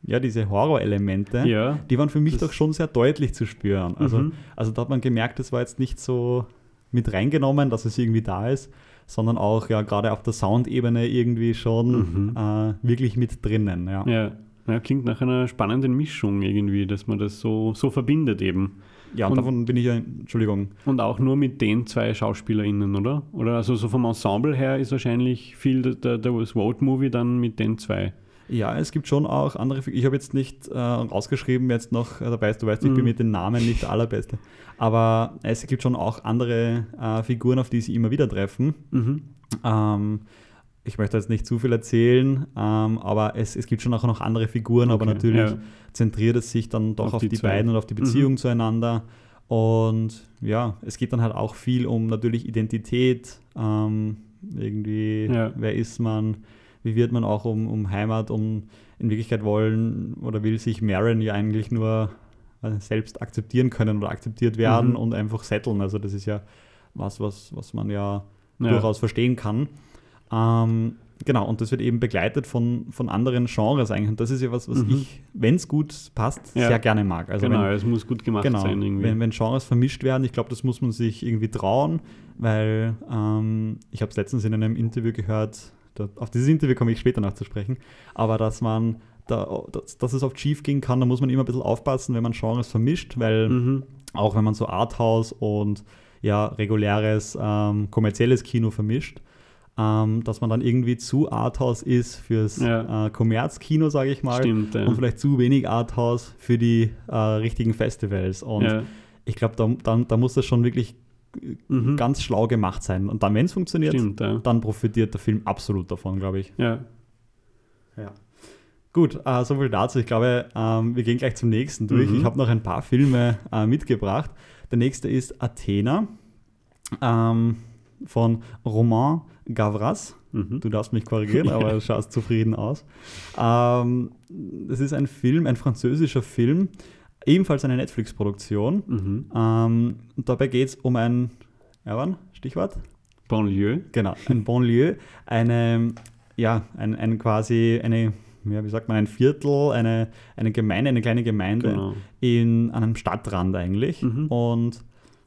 S1: ja, diese Horrorelemente, ja, die waren für mich doch schon sehr deutlich zu spüren. Also, mhm. also da hat man gemerkt, das war jetzt nicht so mit reingenommen, dass es irgendwie da ist, sondern auch ja gerade auf der Soundebene irgendwie schon mhm. äh, wirklich mit drinnen. Ja.
S2: ja. Ja, klingt nach einer spannenden Mischung irgendwie, dass man das so, so verbindet eben.
S1: Ja, und, davon bin ich ja, Entschuldigung.
S2: Und auch nur mit den zwei SchauspielerInnen, oder? Oder also so vom Ensemble her ist wahrscheinlich viel der, der Road-Movie dann mit den zwei.
S1: Ja, es gibt schon auch andere. Ich habe jetzt nicht äh, rausgeschrieben, jetzt noch äh, dabei ist, du weißt, ich mhm. bin mit den Namen nicht der allerbeste. Aber es gibt schon auch andere äh, Figuren, auf die sie immer wieder treffen. Mhm. Ähm, ich möchte jetzt nicht zu viel erzählen, ähm, aber es, es gibt schon auch noch andere Figuren, okay, aber natürlich ja. zentriert es sich dann doch auf, auf die, die beiden und auf die Beziehung mhm. zueinander. Und ja, es geht dann halt auch viel um natürlich Identität, ähm, irgendwie, ja. wer ist man, wie wird man auch um, um Heimat, um in Wirklichkeit wollen oder will sich Marin ja eigentlich nur äh, selbst akzeptieren können oder akzeptiert werden mhm. und einfach setteln. Also das ist ja was, was, was man ja, ja. durchaus verstehen kann. Ähm, genau, und das wird eben begleitet von, von anderen Genres eigentlich. Und das ist ja was, was mhm. ich, wenn es gut passt, ja. sehr gerne mag.
S2: Also genau, wenn, es muss gut gemacht genau, sein.
S1: Irgendwie. Wenn, wenn Genres vermischt werden, ich glaube, das muss man sich irgendwie trauen, weil ähm, ich habe es letztens in einem Interview gehört, da, auf dieses Interview komme ich später noch zu sprechen, aber dass man da, dass, dass, es oft schief gehen kann, da muss man immer ein bisschen aufpassen, wenn man Genres vermischt, weil mhm. auch wenn man so Arthouse und ja, reguläres ähm, kommerzielles Kino vermischt. Ähm, dass man dann irgendwie zu Arthouse ist fürs ja. äh, Kommerzkino, sage ich mal,
S2: Stimmt, ja.
S1: und vielleicht zu wenig Arthouse für die äh, richtigen Festivals. Und ja. ich glaube, da, da, da, muss das schon wirklich mhm. ganz schlau gemacht sein. Und dann, wenn es funktioniert, Stimmt, dann profitiert der Film absolut davon, glaube ich.
S2: Ja.
S1: Ja. Gut, äh, soviel dazu. Ich glaube, ähm, wir gehen gleich zum nächsten durch. Mhm. Ich habe noch ein paar Filme äh, mitgebracht. Der nächste ist Athena ähm, von Roman Gavras. Mhm. Du darfst mich korrigieren, [LAUGHS] aber du schaust zufrieden aus. Ähm, das ist ein Film, ein französischer Film, ebenfalls eine Netflix-Produktion. Mhm. Ähm, dabei geht es um ein, ja wann, Stichwort?
S2: Bonlieu.
S1: Genau, ein Bonlieu, eine, ja, ein, ein quasi eine ja, wie sagt man, ein Viertel, eine, eine Gemeinde, eine kleine Gemeinde genau. in einem Stadtrand eigentlich. Mhm. Und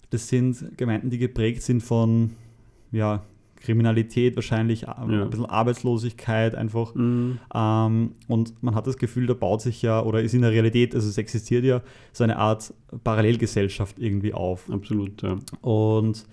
S1: das sind Gemeinden, die geprägt sind von ja, Kriminalität, wahrscheinlich ja. ein bisschen Arbeitslosigkeit einfach. Mhm. Ähm, und man hat das Gefühl, da baut sich ja, oder ist in der Realität, also es existiert ja so eine Art Parallelgesellschaft irgendwie auf.
S2: Absolut, ja.
S1: Und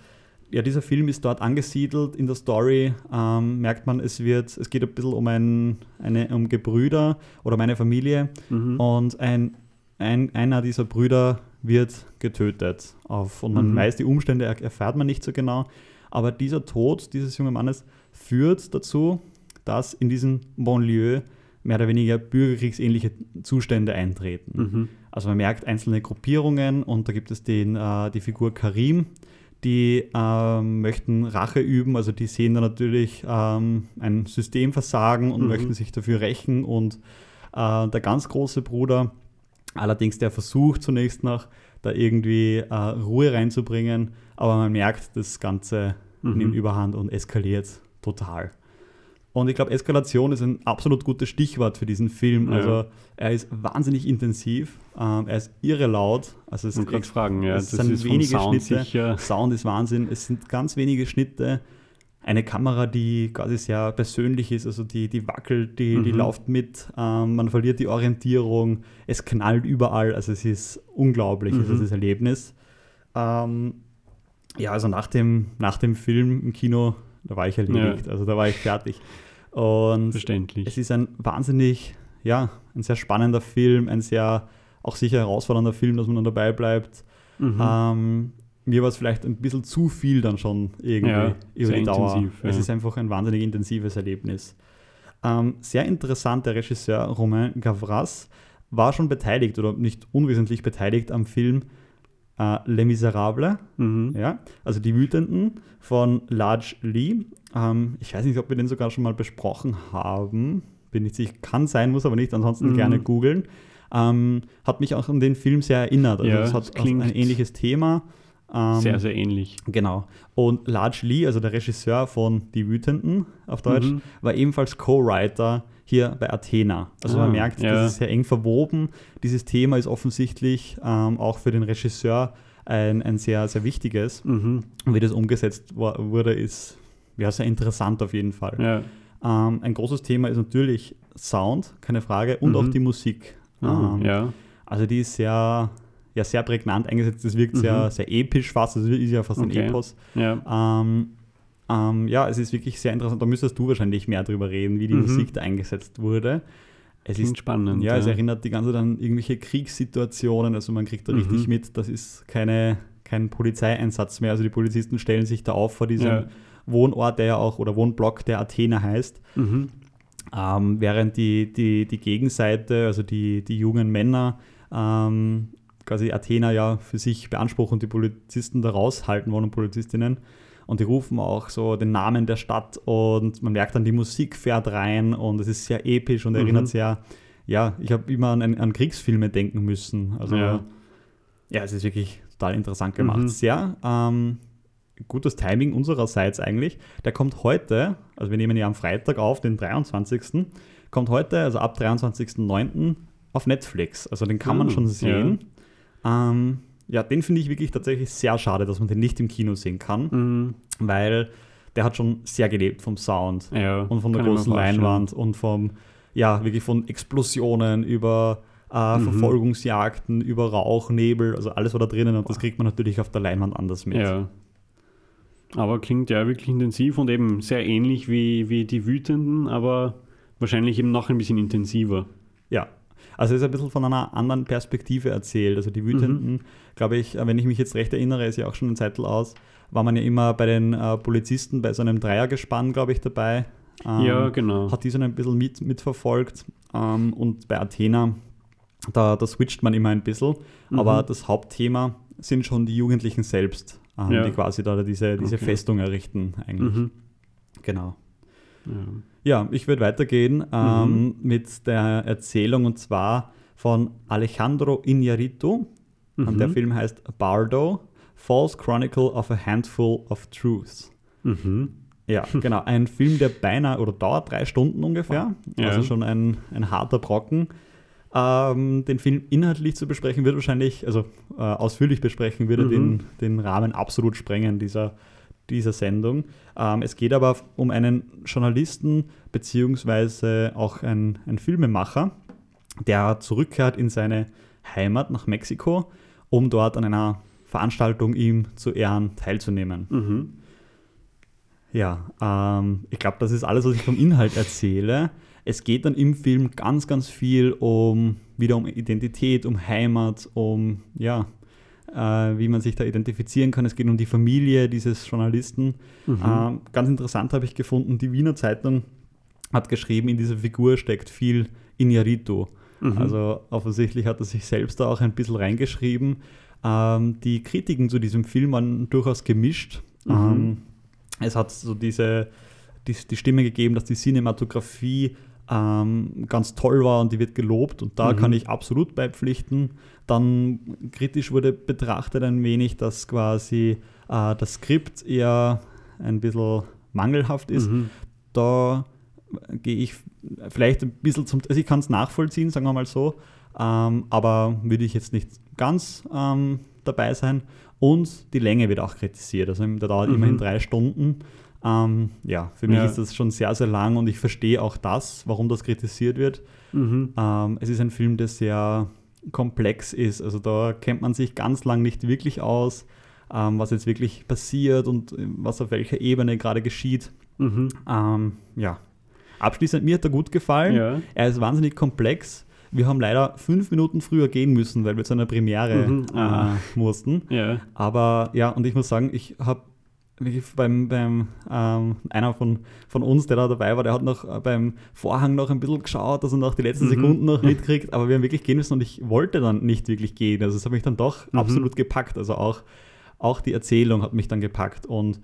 S1: ja, dieser Film ist dort angesiedelt. In der Story ähm, merkt man, es wird, es geht ein bisschen um ein, eine, um Gebrüder oder um eine Familie. Mhm. Und ein, ein, einer dieser Brüder wird getötet. Auf, und man mhm. weiß, die Umstände erfährt man nicht so genau. Aber dieser Tod dieses jungen Mannes führt dazu, dass in diesem Bonlieu mehr oder weniger bürgerkriegsähnliche Zustände eintreten. Mhm. Also man merkt einzelne Gruppierungen und da gibt es den, äh, die Figur Karim, die ähm, möchten Rache üben, also die sehen da natürlich ähm, ein Systemversagen und mhm. möchten sich dafür rächen. Und äh, der ganz große Bruder, allerdings der versucht zunächst noch, da irgendwie äh, Ruhe reinzubringen, aber man merkt, das Ganze mhm. nimmt überhand und eskaliert total. Und ich glaube, Eskalation ist ein absolut gutes Stichwort für diesen Film. Ja. Also er ist wahnsinnig intensiv, ähm, er ist irre laut. Also es,
S2: Man fragen, ja.
S1: es sind wenige Sound Schnitte. Sicher. Sound ist Wahnsinn. Es sind ganz wenige Schnitte. Eine Kamera, die quasi sehr persönlich ist, also die, die wackelt, die, mhm. die läuft mit, ähm, man verliert die Orientierung, es knallt überall, also es ist unglaublich, mhm. das Erlebnis. Ähm, ja, also nach dem, nach dem Film im Kino, da war ich erledigt, ja. also da war ich fertig. Und
S2: Verständlich.
S1: es ist ein wahnsinnig, ja, ein sehr spannender Film, ein sehr auch sicher herausfordernder Film, dass man dann dabei bleibt. Mhm. Ähm, mir war es vielleicht ein bisschen zu viel dann schon irgendwie ja, über die Dauer. Intensiv, ja. Es ist einfach ein wahnsinnig intensives Erlebnis. Ähm, sehr interessant, der Regisseur Romain Gavras war schon beteiligt oder nicht unwesentlich beteiligt am Film äh, Les Miserables, mhm. ja, also die Wütenden von Large Lee. Ähm, ich weiß nicht, ob wir den sogar schon mal besprochen haben. Bin nicht sicher, kann sein, muss aber nicht, ansonsten mhm. gerne googeln. Ähm, hat mich auch an den Film sehr erinnert. Also
S2: ja,
S1: es hat
S2: klingt
S1: ein ähnliches Thema.
S2: Ähm, sehr, sehr ähnlich.
S1: Genau. Und Large Lee, also der Regisseur von Die Wütenden auf Deutsch, mhm. war ebenfalls Co-Writer hier bei Athena. Also ah, man merkt, ja. das ist sehr eng verwoben. Dieses Thema ist offensichtlich ähm, auch für den Regisseur ein, ein sehr, sehr wichtiges. Mhm. Und wie das umgesetzt wurde, ist ja, sehr interessant auf jeden Fall.
S2: Ja.
S1: Ähm, ein großes Thema ist natürlich Sound, keine Frage, und mhm. auch die Musik.
S2: Mhm, ähm, ja.
S1: Also die ist sehr, ja, sehr prägnant eingesetzt. Das wirkt sehr, mhm. sehr episch fast. Das ist ja fast okay. ein Epos.
S2: Ja.
S1: Ähm, ähm, ja, es ist wirklich sehr interessant. Da müsstest du wahrscheinlich mehr darüber reden, wie die mhm. Musik da eingesetzt wurde.
S2: Es Klingt ist spannend.
S1: Ja, ja, es erinnert die ganze Zeit an irgendwelche Kriegssituationen. Also man kriegt da mhm. richtig mit, das ist keine, kein Polizeieinsatz mehr. Also die Polizisten stellen sich da auf vor diesem ja. Wohnort, der ja auch, oder Wohnblock, der Athena heißt. Mhm. Ähm, während die, die, die Gegenseite, also die, die jungen Männer, ähm, quasi Athena ja für sich beanspruchen und die Polizisten da raushalten wollen und Polizistinnen. Und die rufen auch so den Namen der Stadt und man merkt dann, die Musik fährt rein und es ist sehr episch und mhm. erinnert sehr, ja, ich habe immer an, an, Kriegsfilme denken müssen. Also ja. ja, es ist wirklich total interessant gemacht. Mhm. Sehr ähm, gutes Timing unsererseits eigentlich. Der kommt heute, also wir nehmen ja am Freitag auf, den 23. Kommt heute, also ab 23.09. auf Netflix. Also den kann man mhm. schon sehen. Ja. Ähm, ja, den finde ich wirklich tatsächlich sehr schade, dass man den nicht im Kino sehen kann, mhm. weil der hat schon sehr gelebt vom Sound
S2: ja,
S1: und von der großen Leinwand und vom, ja, wirklich von Explosionen über äh, mhm. Verfolgungsjagden, über Rauch, Nebel, also alles war da drinnen und das kriegt man natürlich auf der Leinwand anders mit.
S2: Ja. Aber klingt ja wirklich intensiv und eben sehr ähnlich wie, wie die Wütenden, aber wahrscheinlich eben noch ein bisschen intensiver.
S1: Ja, also es ist ein bisschen von einer anderen Perspektive erzählt. Also die Wütenden, mhm. glaube ich, wenn ich mich jetzt recht erinnere, ist ja auch schon ein Zeitl aus, war man ja immer bei den äh, Polizisten bei so einem Dreiergespann, glaube ich, dabei.
S2: Ähm, ja, genau.
S1: Hat die so ein bisschen mit, mitverfolgt. Ähm, und bei Athena, da, da switcht man immer ein bisschen. Mhm. Aber das Hauptthema sind schon die Jugendlichen selbst, ähm, ja. die quasi da diese, diese okay. Festung errichten eigentlich. Mhm. Genau. Ja. ja ich würde weitergehen ähm, mhm. mit der Erzählung und zwar von Alejandro Iñárritu. Und der mhm. Film heißt Bardo, False Chronicle of a Handful of Truths. Mhm. Ja, genau. Ein Film, der beinahe oder dauert drei Stunden ungefähr. Ja. Also schon ein, ein harter Brocken. Ähm, den Film inhaltlich zu besprechen, wird wahrscheinlich, also äh, ausführlich besprechen, würde mhm. den, den Rahmen absolut sprengen dieser, dieser Sendung. Ähm, es geht aber um einen Journalisten beziehungsweise auch ein, ein Filmemacher, der zurückkehrt in seine Heimat nach Mexiko, um dort an einer Veranstaltung ihm zu Ehren teilzunehmen. Mhm. Ja, ähm, ich glaube, das ist alles, was ich vom Inhalt erzähle. Es geht dann im Film ganz, ganz viel um wieder um Identität, um Heimat, um ja, wie man sich da identifizieren kann. Es geht um die Familie dieses Journalisten. Mhm. Ähm, ganz interessant habe ich gefunden, die Wiener Zeitung hat geschrieben, in dieser Figur steckt viel Iñárritu. Mhm. Also offensichtlich hat er sich selbst da auch ein bisschen reingeschrieben. Ähm, die Kritiken zu diesem Film waren durchaus gemischt. Mhm. Ähm, es hat so diese, die, die Stimme gegeben, dass die Cinematografie ähm, ganz toll war und die wird gelobt und da mhm. kann ich absolut beipflichten. Dann kritisch wurde betrachtet ein wenig, dass quasi äh, das Skript eher ein bisschen mangelhaft ist. Mhm. Da gehe ich vielleicht ein bisschen zum, also ich kann es nachvollziehen, sagen wir mal so, ähm, aber würde ich jetzt nicht ganz ähm, dabei sein. Und die Länge wird auch kritisiert. Also der dauert mhm. immerhin drei Stunden. Ähm, ja, für mich ja. ist das schon sehr, sehr lang und ich verstehe auch das, warum das kritisiert wird. Mhm. Ähm, es ist ein Film, der sehr komplex ist. Also da kennt man sich ganz lang nicht wirklich aus, ähm, was jetzt wirklich passiert und äh, was auf welcher Ebene gerade geschieht. Mhm. Ähm, ja. Abschließend, mir hat er gut gefallen. Ja. Er ist wahnsinnig komplex. Wir haben leider fünf Minuten früher gehen müssen, weil wir zu einer Premiere mhm. äh, mussten. Ja. Aber ja, und ich muss sagen, ich habe beim, beim ähm, einer von, von uns, der da dabei war, der hat noch äh, beim Vorhang noch ein bisschen geschaut, dass er noch die letzten mhm. Sekunden noch mitkriegt, aber wir haben wirklich gehen müssen und ich wollte dann nicht wirklich gehen. Also es hat mich dann doch mhm. absolut gepackt. Also auch, auch die Erzählung hat mich dann gepackt und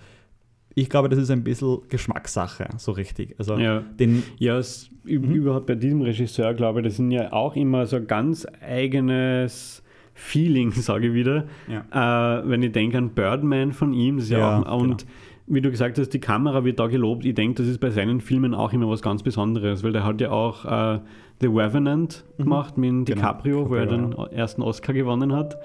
S1: ich glaube, das ist ein bisschen Geschmackssache, so richtig. Also
S2: ja,
S1: den,
S2: ja es, mhm. überhaupt bei diesem Regisseur, glaube ich, das sind ja auch immer so ganz eigenes Feeling, [LAUGHS] sage ich wieder. Ja. Äh, wenn ich denke an Birdman von ihm, ist ja, ja auch, und genau. wie du gesagt hast, die Kamera wird da gelobt. Ich denke, das ist bei seinen Filmen auch immer was ganz Besonderes, weil der hat ja auch äh, The Revenant mhm. gemacht mit genau. DiCaprio, genau. wo er den ersten Oscar gewonnen hat.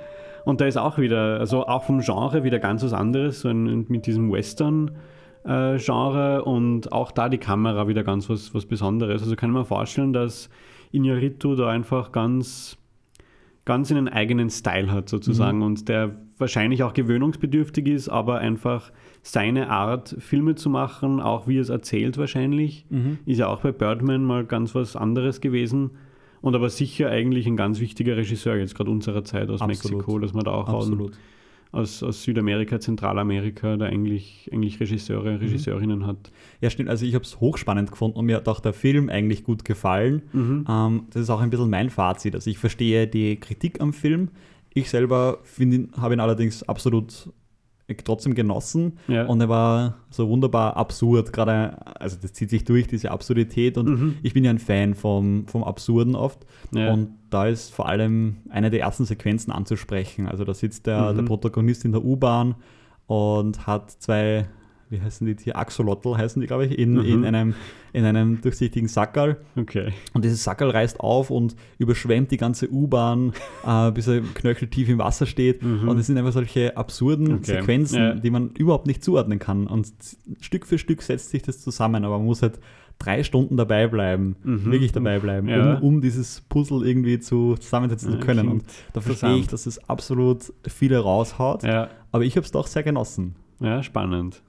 S2: Und da ist auch wieder, also auch vom Genre wieder ganz was anderes, so ein, mit diesem Western-Genre äh, und auch da die Kamera wieder ganz was, was Besonderes. Also kann ich mir vorstellen, dass Iñárritu da einfach ganz, ganz einen eigenen Style hat sozusagen mhm. und der wahrscheinlich auch gewöhnungsbedürftig ist, aber einfach seine Art, Filme zu machen, auch wie er es erzählt wahrscheinlich, mhm. ist ja auch bei Birdman mal ganz was anderes gewesen. Und aber sicher eigentlich ein ganz wichtiger Regisseur jetzt gerade unserer Zeit aus Absolut. Mexiko, dass man da auch aus, aus Südamerika, Zentralamerika da eigentlich, eigentlich Regisseure, mhm. Regisseurinnen mhm. hat.
S1: Ja, stimmt. Also ich habe es hochspannend gefunden und mir hat auch der Film eigentlich gut gefallen. Mhm. Ähm, das ist auch ein bisschen mein Fazit. Also ich verstehe die Kritik am Film. Ich selber habe ihn allerdings absolut trotzdem genossen ja. und er war so wunderbar absurd, gerade, also das zieht sich durch, diese Absurdität und mhm. ich bin ja ein Fan vom, vom Absurden oft ja. und da ist vor allem eine der ersten Sequenzen anzusprechen, also da sitzt der, mhm. der Protagonist in der U-Bahn und hat zwei wie heißen die Tiere? Axolotl heißen die, glaube ich, in, mhm. in, einem, in einem durchsichtigen Sackerl.
S2: Okay.
S1: Und dieses Sackerl reißt auf und überschwemmt die ganze U-Bahn, äh, bis er knöcheltief im Wasser steht. Mhm. Und es sind einfach solche absurden okay. Sequenzen, ja. die man überhaupt nicht zuordnen kann. Und Stück für Stück setzt sich das zusammen, aber man muss halt drei Stunden dabei bleiben, mhm. wirklich dabei bleiben, ja. um, um, dieses Puzzle irgendwie zu, zusammensetzen zu können. Und da verstehe ich, dass es absolut viele raushaut. Ja. Aber ich habe es doch sehr genossen.
S2: Ja, spannend.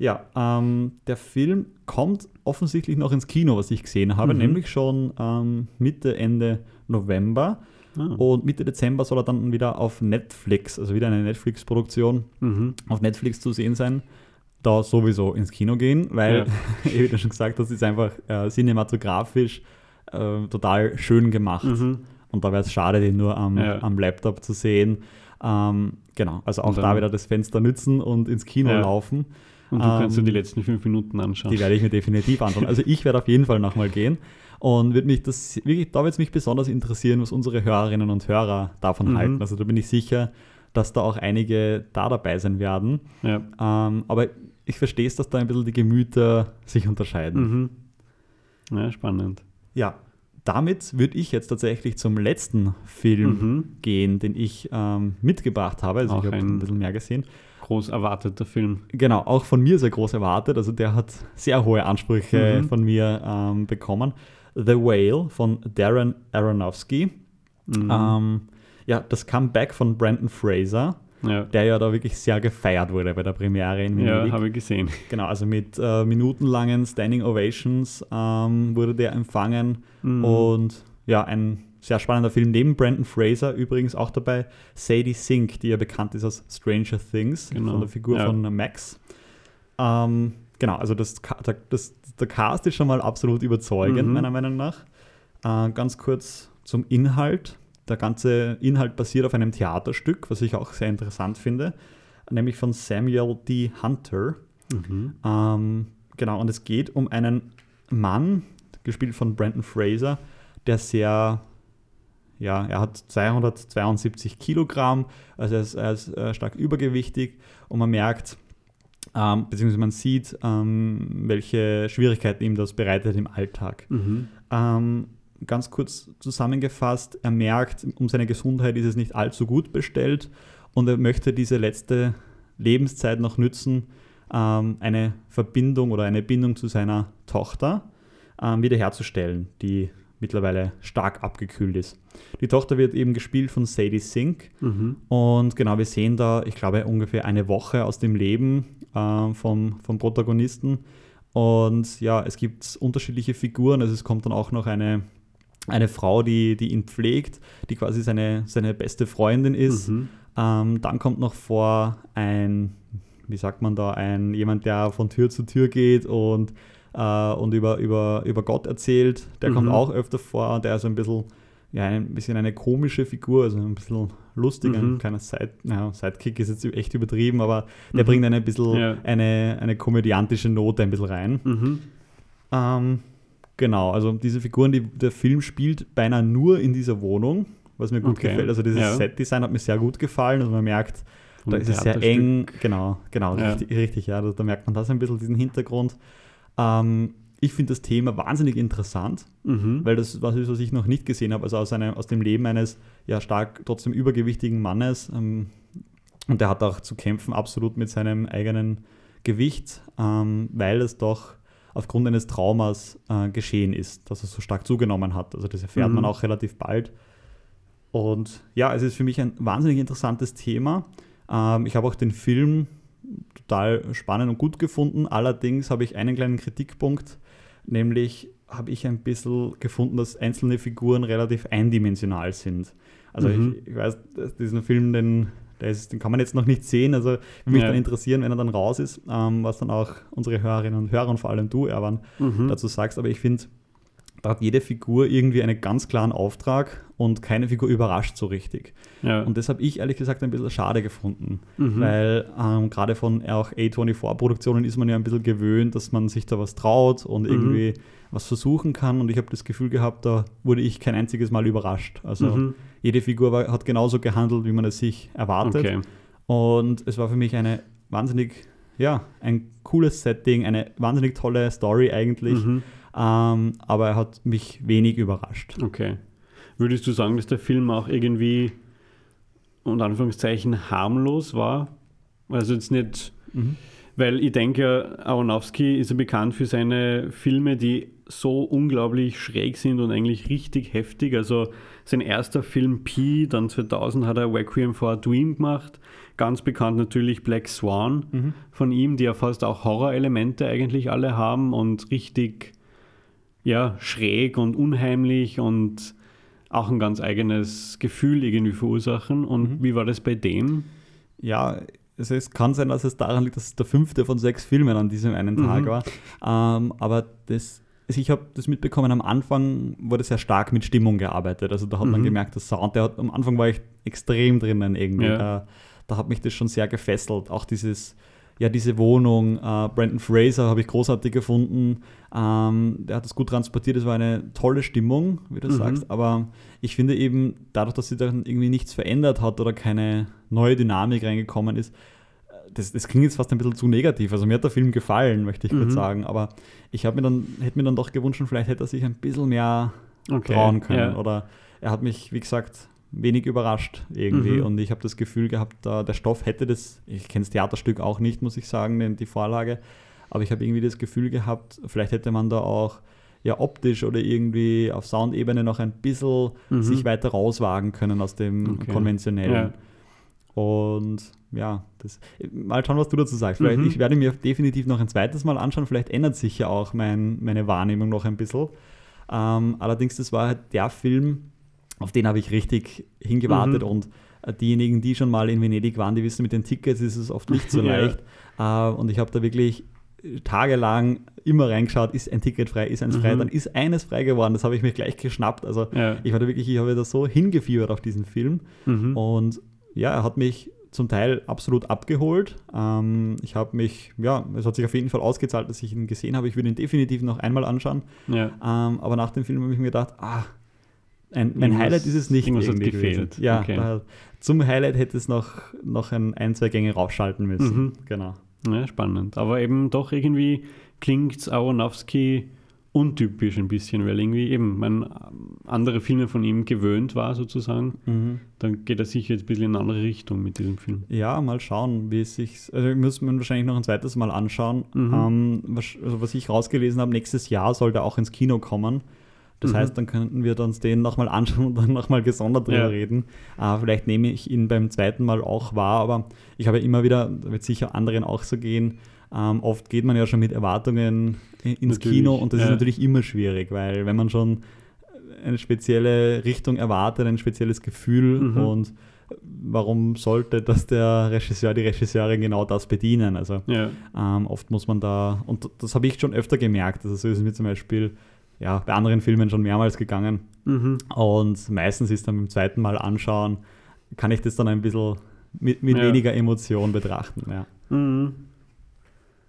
S1: Ja, ähm, der Film kommt offensichtlich noch ins Kino, was ich gesehen habe,
S2: Mhm.
S1: nämlich schon ähm, Mitte, Ende November.
S2: Ah.
S1: Und Mitte Dezember soll er dann wieder auf Netflix, also wieder eine Netflix-Produktion,
S2: Mhm.
S1: auf Netflix zu sehen sein. Da sowieso ins Kino gehen, weil, [LAUGHS] wie du schon gesagt hast, ist einfach äh, cinematografisch äh, total schön gemacht.
S2: Mhm.
S1: Und da wäre es schade, den nur am,
S2: Ja.
S1: am Laptop zu sehen. Ähm, genau, also auch da wieder das Fenster nützen und ins Kino
S2: Ja.
S1: laufen.
S2: Und du kannst dir
S1: Ähm,
S2: die letzten fünf Minuten anschauen.
S1: Die werde ich mir definitiv anschauen. Also ich werde auf jeden Fall nochmal gehen und wird mich das wirklich, da wird es mich besonders interessieren, was unsere Hörerinnen und Hörer davon
S2: Mhm.
S1: halten. Also da bin ich sicher, dass da auch einige da dabei sein werden.
S2: Ja.
S1: Ähm, aber ich verstehe es, dass da ein bisschen die Gemüter sich unterscheiden.
S2: Mhm. ja, spannend.
S1: Ja, damit würde ich jetzt tatsächlich zum letzten Film
S2: Mhm.
S1: gehen, den ich ähm, mitgebracht habe. Also
S2: Auch
S1: ich habe
S2: ein
S1: bisschen mehr gesehen.
S2: Groß erwarteter Film.
S1: Genau, auch von mir sehr groß erwartet. Also der hat sehr hohe Ansprüche
S2: Mhm.
S1: von mir ähm, bekommen. The Whale von Darren Aronofsky.
S2: Mhm.
S1: Ähm, ja, das Comeback von Brandon Fraser,
S2: ja,
S1: der ja da wirklich sehr gefeiert wurde bei der Premiere in
S2: ja
S1: Venedig.
S2: habe ich gesehen. [LAUGHS]
S1: genau, also mit äh, minutenlangen Standing Ovations ähm, wurde der empfangen.
S2: Mhm.
S1: Und ja, ein sehr spannender Film. Neben Brandon Fraser übrigens auch dabei Sadie Sink, die ja bekannt ist aus Stranger Things,
S2: Genau,
S1: von der Figur
S2: ja.
S1: von Max. Ähm, genau, also das, das, der Cast ist schon mal absolut überzeugend,
S2: Mhm.
S1: meiner Meinung nach. Äh, ganz kurz zum Inhalt. Der ganze Inhalt basiert auf einem Theaterstück, was ich auch sehr interessant finde, nämlich von Samuel D. Hunter.
S2: Mhm.
S1: Ähm, genau, und es geht um einen Mann, gespielt von Brandon Fraser, der sehr, ja, er hat 272 Kilogramm, also er ist, er ist äh, stark übergewichtig und man merkt, ähm, beziehungsweise man sieht, ähm, welche Schwierigkeiten ihm das bereitet im Alltag.
S2: Mhm.
S1: Ähm, ganz kurz zusammengefasst, er merkt, um seine Gesundheit ist es nicht allzu gut bestellt und er möchte diese letzte Lebenszeit noch nützen, ähm, eine Verbindung oder eine Bindung zu seiner Tochter ähm, wiederherzustellen, die mittlerweile stark abgekühlt ist. Die Tochter wird eben gespielt von Sadie Sink
S2: Mhm.
S1: und genau, wir sehen da, ich glaube, ungefähr eine Woche aus dem Leben ähm, vom, vom Protagonisten. Und ja, es gibt unterschiedliche Figuren. Also es kommt dann auch noch eine, eine Frau, die, die ihn pflegt, die quasi seine, seine beste Freundin ist.
S2: Mhm.
S1: Ähm, dann kommt noch vor ein, wie sagt man da, ein jemand, der von Tür zu Tür geht und, äh, und über, über, über Gott erzählt. Der kommt
S2: Mhm.
S1: auch öfter vor. Der ist ein bisschen, ja, ein bisschen eine komische Figur, also ein bisschen lustig, ein
S2: Mhm.
S1: kleiner Side, ja, Sidekick ist jetzt echt übertrieben, aber der
S2: Mhm.
S1: bringt eine bisschen
S2: Ja.
S1: eine, eine komödiantische Note ein bisschen rein.
S2: Mhm.
S1: Ähm, genau, also diese Figuren, die, der Film spielt beinahe nur in dieser Wohnung, was mir gut
S2: Okay,
S1: gefällt. Also dieses
S2: ja.
S1: Set-Design hat mir sehr gut gefallen. Also man merkt, da
S2: ein
S1: ist es sehr eng. Genau, genau,
S2: Ja.
S1: richtig, richtig, ja. Da, da merkt man das ein bisschen, diesen Hintergrund. Ähm, ich finde das Thema wahnsinnig interessant,
S2: Mhm.
S1: weil das was ist, was ich noch nicht gesehen habe. Also aus, einem, aus dem Leben eines ja stark trotzdem übergewichtigen Mannes. Ähm, und der hat auch zu kämpfen, absolut mit seinem eigenen Gewicht, ähm, weil es doch aufgrund eines Traumas äh, geschehen ist, dass er so stark zugenommen hat. Also das erfährt
S2: Mhm.
S1: man auch relativ bald. Und ja, es ist für mich ein wahnsinnig interessantes Thema. Ähm, ich habe auch den Film total spannend und gut gefunden. Allerdings habe ich einen kleinen Kritikpunkt, nämlich habe ich ein bisschen gefunden, dass einzelne Figuren relativ eindimensional sind. Also
S2: Mhm.
S1: ich, ich weiß, diesen Film, den, ist, den kann man jetzt noch nicht sehen. Also würde mich
S2: Ja.
S1: dann interessieren, wenn er dann raus ist, ähm, was dann auch unsere Hörerinnen und Hörer und vor allem du, Erwan,
S2: Mhm.
S1: dazu sagst. Aber ich finde, da hat jede Figur irgendwie einen ganz klaren Auftrag und keine Figur überrascht so richtig.
S2: Ja.
S1: Und das habe ich ehrlich gesagt ein bisschen schade gefunden,
S2: Mhm.
S1: weil ähm, gerade von auch A24-Produktionen ist man ja ein bisschen gewöhnt, dass man sich da was traut und
S2: Mhm.
S1: irgendwie was versuchen kann. Und ich habe das Gefühl gehabt, da wurde ich kein einziges Mal überrascht. Also
S2: Mhm.
S1: jede Figur war, hat genauso gehandelt, wie man es sich erwartet.
S2: Okay.
S1: Und es war für mich eine wahnsinnig, ja, ein cooles Setting, eine wahnsinnig tolle Story eigentlich. Ähm, aber er hat mich wenig überrascht.
S2: Okay. Würdest du sagen, dass der Film auch irgendwie unter Anführungszeichen harmlos war? Also jetzt nicht,
S1: Mhm.
S2: Weil ich denke, Aronofsky ist ja bekannt für seine Filme, die so unglaublich schräg sind und eigentlich richtig heftig. Also sein erster Film Pi, dann 2000 hat er Requiem for a Dream gemacht. Ganz bekannt natürlich Black Swan mhm. von ihm, die ja fast auch Horrorelemente eigentlich alle haben und richtig ja, schräg und unheimlich und auch ein ganz eigenes Gefühl irgendwie verursachen. Und mhm. wie war das bei dem?
S1: Ja, also es kann sein, dass es daran liegt, dass es der fünfte von sechs Filmen an diesem einen Tag mhm. war. Ähm, aber das, also ich habe das mitbekommen, am Anfang wurde sehr stark mit Stimmung gearbeitet. Also da hat mhm. man gemerkt, der Sound, der hat, am Anfang war ich extrem drinnen irgendwie. Ja. Da, da hat mich das schon sehr gefesselt. Auch dieses, ja, diese Wohnung, äh, Brandon Fraser habe ich großartig gefunden. Ähm, der hat das gut transportiert, es war eine tolle Stimmung, wie du mhm. sagst. Aber ich finde eben, dadurch, dass sich dann irgendwie nichts verändert hat oder keine neue Dynamik reingekommen ist, äh, das, das klingt jetzt fast ein bisschen zu negativ. Also mir hat der Film gefallen, möchte ich mhm. kurz sagen. Aber ich mir dann, hätte mir dann doch gewünscht, vielleicht hätte er sich ein bisschen mehr okay. trauen können. Ja. Oder er hat mich, wie gesagt, wenig überrascht irgendwie. Mhm. Und ich habe das Gefühl gehabt, der Stoff hätte das, ich kenne das Theaterstück auch nicht, muss ich sagen, die Vorlage, aber ich habe irgendwie das Gefühl gehabt, vielleicht hätte man da auch ja optisch oder irgendwie auf Soundebene noch ein bisschen mhm. sich weiter rauswagen können aus dem okay. konventionellen. Ja. Und ja, das, mal schauen, was du dazu sagst. Mhm. Ich werde mir definitiv noch ein zweites Mal anschauen. Vielleicht ändert sich ja auch mein, meine Wahrnehmung noch ein bisschen. Ähm, allerdings, das war halt der Film, auf den habe ich richtig hingewartet mhm. und äh, diejenigen, die schon mal in Venedig waren, die wissen, mit den Tickets ist es oft nicht so [LAUGHS] leicht. ja. äh, und ich habe da wirklich tagelang immer reingeschaut, ist ein Ticket frei, ist eins mhm. frei, dann ist eines frei geworden, das habe ich mir gleich geschnappt. Also ja. ich war da wirklich, ich habe da so hingefiebert auf diesen Film mhm. und ja, er hat mich zum Teil absolut abgeholt. Ähm, ich habe mich, ja, es hat sich auf jeden Fall ausgezahlt, dass ich ihn gesehen habe. Ich würde ihn definitiv noch einmal anschauen. Ja. Ähm, aber nach dem Film habe ich mir gedacht, ah, ein, mein Highlight ist es nicht.
S2: Irgendwas hat gefehlt.
S1: Gewesen. Ja, okay. zum Highlight hätte es noch, noch ein, ein, zwei Gänge raufschalten müssen. Mhm. Genau.
S2: Ja, spannend. Aber eben doch irgendwie klingt Aronofsky untypisch ein bisschen, weil irgendwie eben man andere Filme von ihm gewöhnt war sozusagen. Mhm. Dann geht er sicher jetzt ein bisschen in eine andere Richtung mit diesem Film.
S1: Ja, mal schauen, wie es sich. Also müssen wir wahrscheinlich noch ein zweites Mal anschauen. Mhm. Ähm, was, also was ich rausgelesen habe, nächstes Jahr soll der auch ins Kino kommen. Das mhm. heißt, dann könnten wir uns den nochmal anschauen und dann nochmal gesondert drüber ja. reden. Äh, vielleicht nehme ich ihn beim zweiten Mal auch wahr, aber ich habe immer wieder, wird sicher anderen auch so gehen, ähm, oft geht man ja schon mit Erwartungen ins natürlich, Kino und das ja. ist natürlich immer schwierig, weil wenn man schon eine spezielle Richtung erwartet, ein spezielles Gefühl mhm. und warum sollte das der Regisseur, die Regisseurin genau das bedienen? Also ja. ähm, oft muss man da, und das habe ich schon öfter gemerkt, also so ist es mir zum Beispiel ja, bei anderen Filmen schon mehrmals gegangen. Mhm. Und meistens ist dann beim zweiten Mal anschauen, kann ich das dann ein bisschen mit, mit ja. weniger Emotion betrachten. Ja, mhm.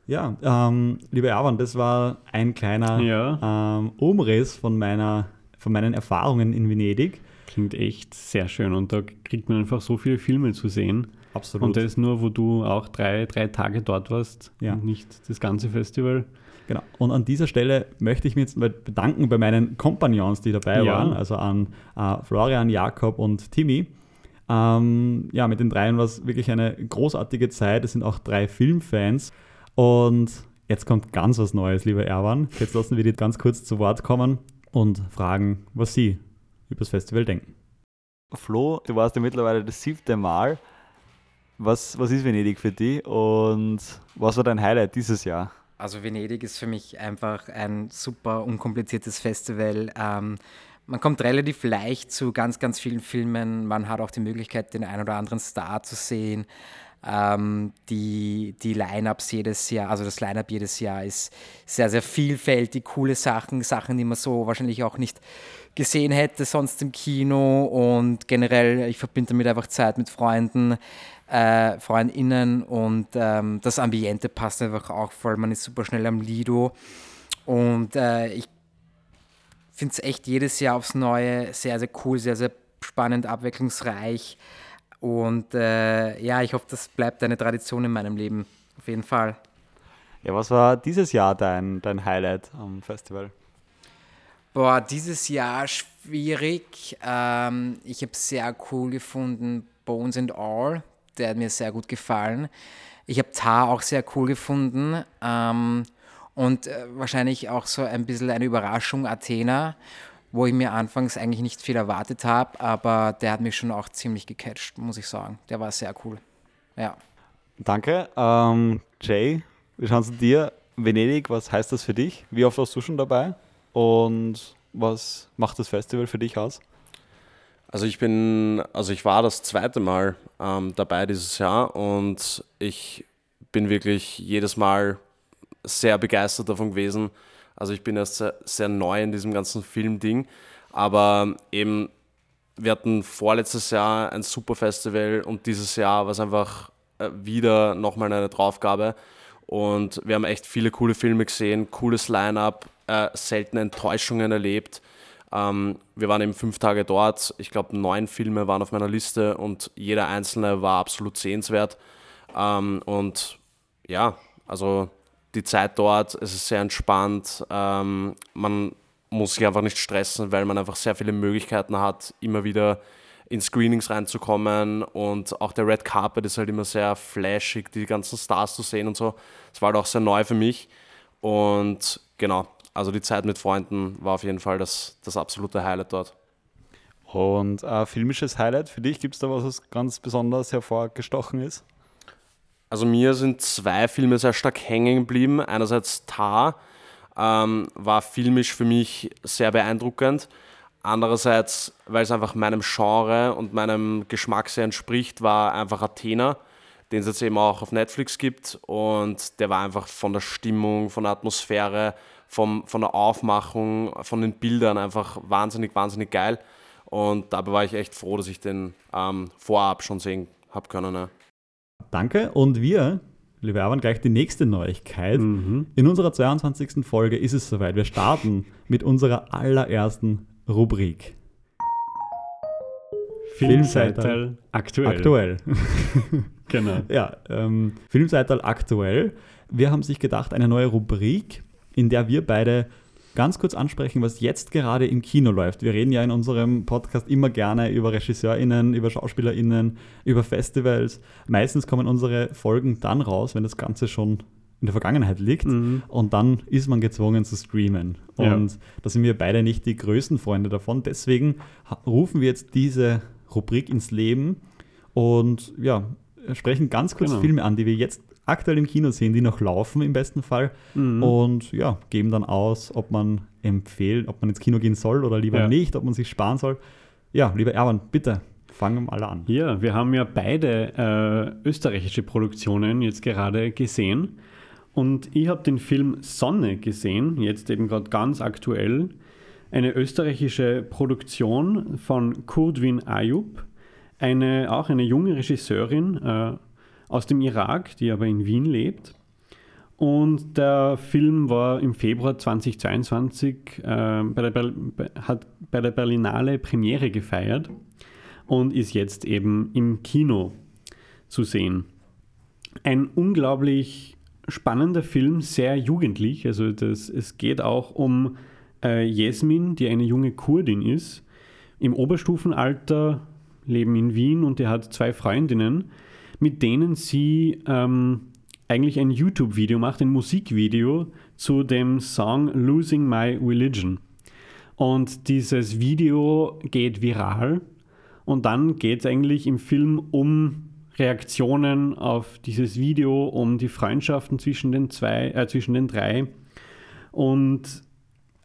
S1: ja ähm, lieber Erwan, das war ein kleiner ja. ähm, Umriss von, meiner, von meinen Erfahrungen in Venedig.
S2: Klingt echt sehr schön und da kriegt man einfach so viele Filme zu sehen.
S1: Absolut.
S2: Und das ist nur, wo du auch drei, drei Tage dort warst ja. und nicht das ganze Festival.
S1: Genau. Und an dieser Stelle möchte ich mich jetzt bedanken bei meinen Kompagnons, die dabei ja. waren, also an äh, Florian, Jakob und Timmy. Ähm, ja, mit den dreien war es wirklich eine großartige Zeit. Es sind auch drei Filmfans. Und jetzt kommt ganz was Neues, lieber Erwan. Jetzt lassen wir die ganz kurz zu Wort kommen und fragen, was sie über das Festival denken. Flo, du warst ja mittlerweile das siebte Mal. Was, was ist Venedig für dich und was war dein Highlight dieses Jahr?
S3: Also Venedig ist für mich einfach ein super unkompliziertes Festival. Ähm, man kommt relativ leicht zu ganz, ganz vielen Filmen. Man hat auch die Möglichkeit, den einen oder anderen Star zu sehen. Ähm, die die Line-Ups jedes Jahr, also das Line-Up jedes Jahr ist sehr, sehr vielfältig, coole Sachen, Sachen, die man so wahrscheinlich auch nicht gesehen hätte sonst im Kino und generell, ich verbinde damit einfach Zeit mit Freunden äh, FreundInnen und ähm, das Ambiente passt einfach auch voll. Man ist super schnell am Lido und äh, ich finde es echt jedes Jahr aufs Neue sehr, sehr cool, sehr, sehr spannend, abwechslungsreich und äh, ja, ich hoffe, das bleibt eine Tradition in meinem Leben, auf jeden Fall.
S1: Ja, was war dieses Jahr dein, dein Highlight am Festival?
S3: Boah, dieses Jahr schwierig. Ähm, ich habe sehr cool gefunden Bones and All der hat mir sehr gut gefallen. Ich habe Tar auch sehr cool gefunden ähm, und äh, wahrscheinlich auch so ein bisschen eine Überraschung Athena, wo ich mir anfangs eigentlich nicht viel erwartet habe, aber der hat mich schon auch ziemlich gecatcht, muss ich sagen. Der war sehr cool. Ja.
S1: Danke. Ähm, Jay, wie schauen Sie dir? Venedig, was heißt das für dich? Wie oft warst du schon dabei? Und was macht das Festival für dich aus?
S4: Also ich bin, also ich war das zweite Mal ähm, dabei dieses Jahr und ich bin wirklich jedes Mal sehr begeistert davon gewesen. Also ich bin erst sehr, sehr neu in diesem ganzen Filmding, aber eben wir hatten vorletztes Jahr ein super Festival und dieses Jahr war es einfach äh, wieder nochmal eine Draufgabe. Und wir haben echt viele coole Filme gesehen, cooles Line-up, äh, seltene Enttäuschungen erlebt. Ähm, wir waren eben fünf Tage dort. Ich glaube, neun Filme waren auf meiner Liste und jeder einzelne war absolut sehenswert. Ähm, und ja, also die Zeit dort, es ist sehr entspannt. Ähm, man muss sich einfach nicht stressen, weil man einfach sehr viele Möglichkeiten hat, immer wieder in Screenings reinzukommen und auch der Red Carpet ist halt immer sehr flashig, die ganzen Stars zu sehen und so. Das war halt auch sehr neu für mich und genau, also die Zeit mit Freunden war auf jeden Fall das, das absolute Highlight dort.
S1: Und ein filmisches Highlight für dich, gibt es da was, was ganz besonders hervorgestochen ist?
S4: Also mir sind zwei Filme sehr stark hängen geblieben. Einerseits Tar ähm, war filmisch für mich sehr beeindruckend. Andererseits, weil es einfach meinem Genre und meinem Geschmack sehr entspricht, war einfach Athena, den es jetzt eben auch auf Netflix gibt. Und der war einfach von der Stimmung, von der Atmosphäre, vom, von der Aufmachung, von den Bildern einfach wahnsinnig, wahnsinnig geil. Und dabei war ich echt froh, dass ich den ähm, vorab schon sehen habe können. Ja.
S1: Danke. Und wir, liebe Erwan, gleich die nächste Neuigkeit. Mhm. In unserer 22. Folge ist es soweit. Wir starten mit unserer allerersten Rubrik.
S2: Filmseital aktuell.
S1: Aktuell. [LAUGHS] genau. Ja, ähm, Filmseital aktuell. Wir haben sich gedacht, eine neue Rubrik in der wir beide ganz kurz ansprechen, was jetzt gerade im Kino läuft. Wir reden ja in unserem Podcast immer gerne über RegisseurInnen, über SchauspielerInnen, über Festivals. Meistens kommen unsere Folgen dann raus, wenn das Ganze schon in der Vergangenheit liegt mhm. und dann ist man gezwungen zu streamen. Und ja. da sind wir beide nicht die größten Freunde davon. Deswegen rufen wir jetzt diese Rubrik ins Leben und ja, sprechen ganz kurz genau. Filme an, die wir jetzt aktuell im Kino sehen, die noch laufen im besten Fall. Mhm. Und ja, geben dann aus, ob man empfehlt, ob man ins Kino gehen soll oder lieber ja. nicht, ob man sich sparen soll. Ja, lieber Erwan, bitte, fangen wir alle an.
S2: Ja, wir haben ja beide äh, österreichische Produktionen jetzt gerade gesehen. Und ich habe den Film Sonne gesehen, jetzt eben gerade ganz aktuell. Eine österreichische Produktion von Kurdwin Ayub, eine, auch eine junge Regisseurin, äh, aus dem Irak, die aber in Wien lebt. Und der Film war im Februar 2022 äh, bei, der hat bei der Berlinale Premiere gefeiert und ist jetzt eben im Kino zu sehen. Ein unglaublich spannender Film, sehr jugendlich. Also das, es geht auch um äh, Jesmin, die eine junge Kurdin ist, im Oberstufenalter, leben in Wien und die hat zwei Freundinnen mit denen sie ähm, eigentlich ein YouTube-Video macht, ein Musikvideo zu dem Song Losing My Religion. Und dieses Video geht viral und dann geht es eigentlich im Film um Reaktionen auf dieses Video, um die Freundschaften zwischen den zwei, äh, zwischen den drei und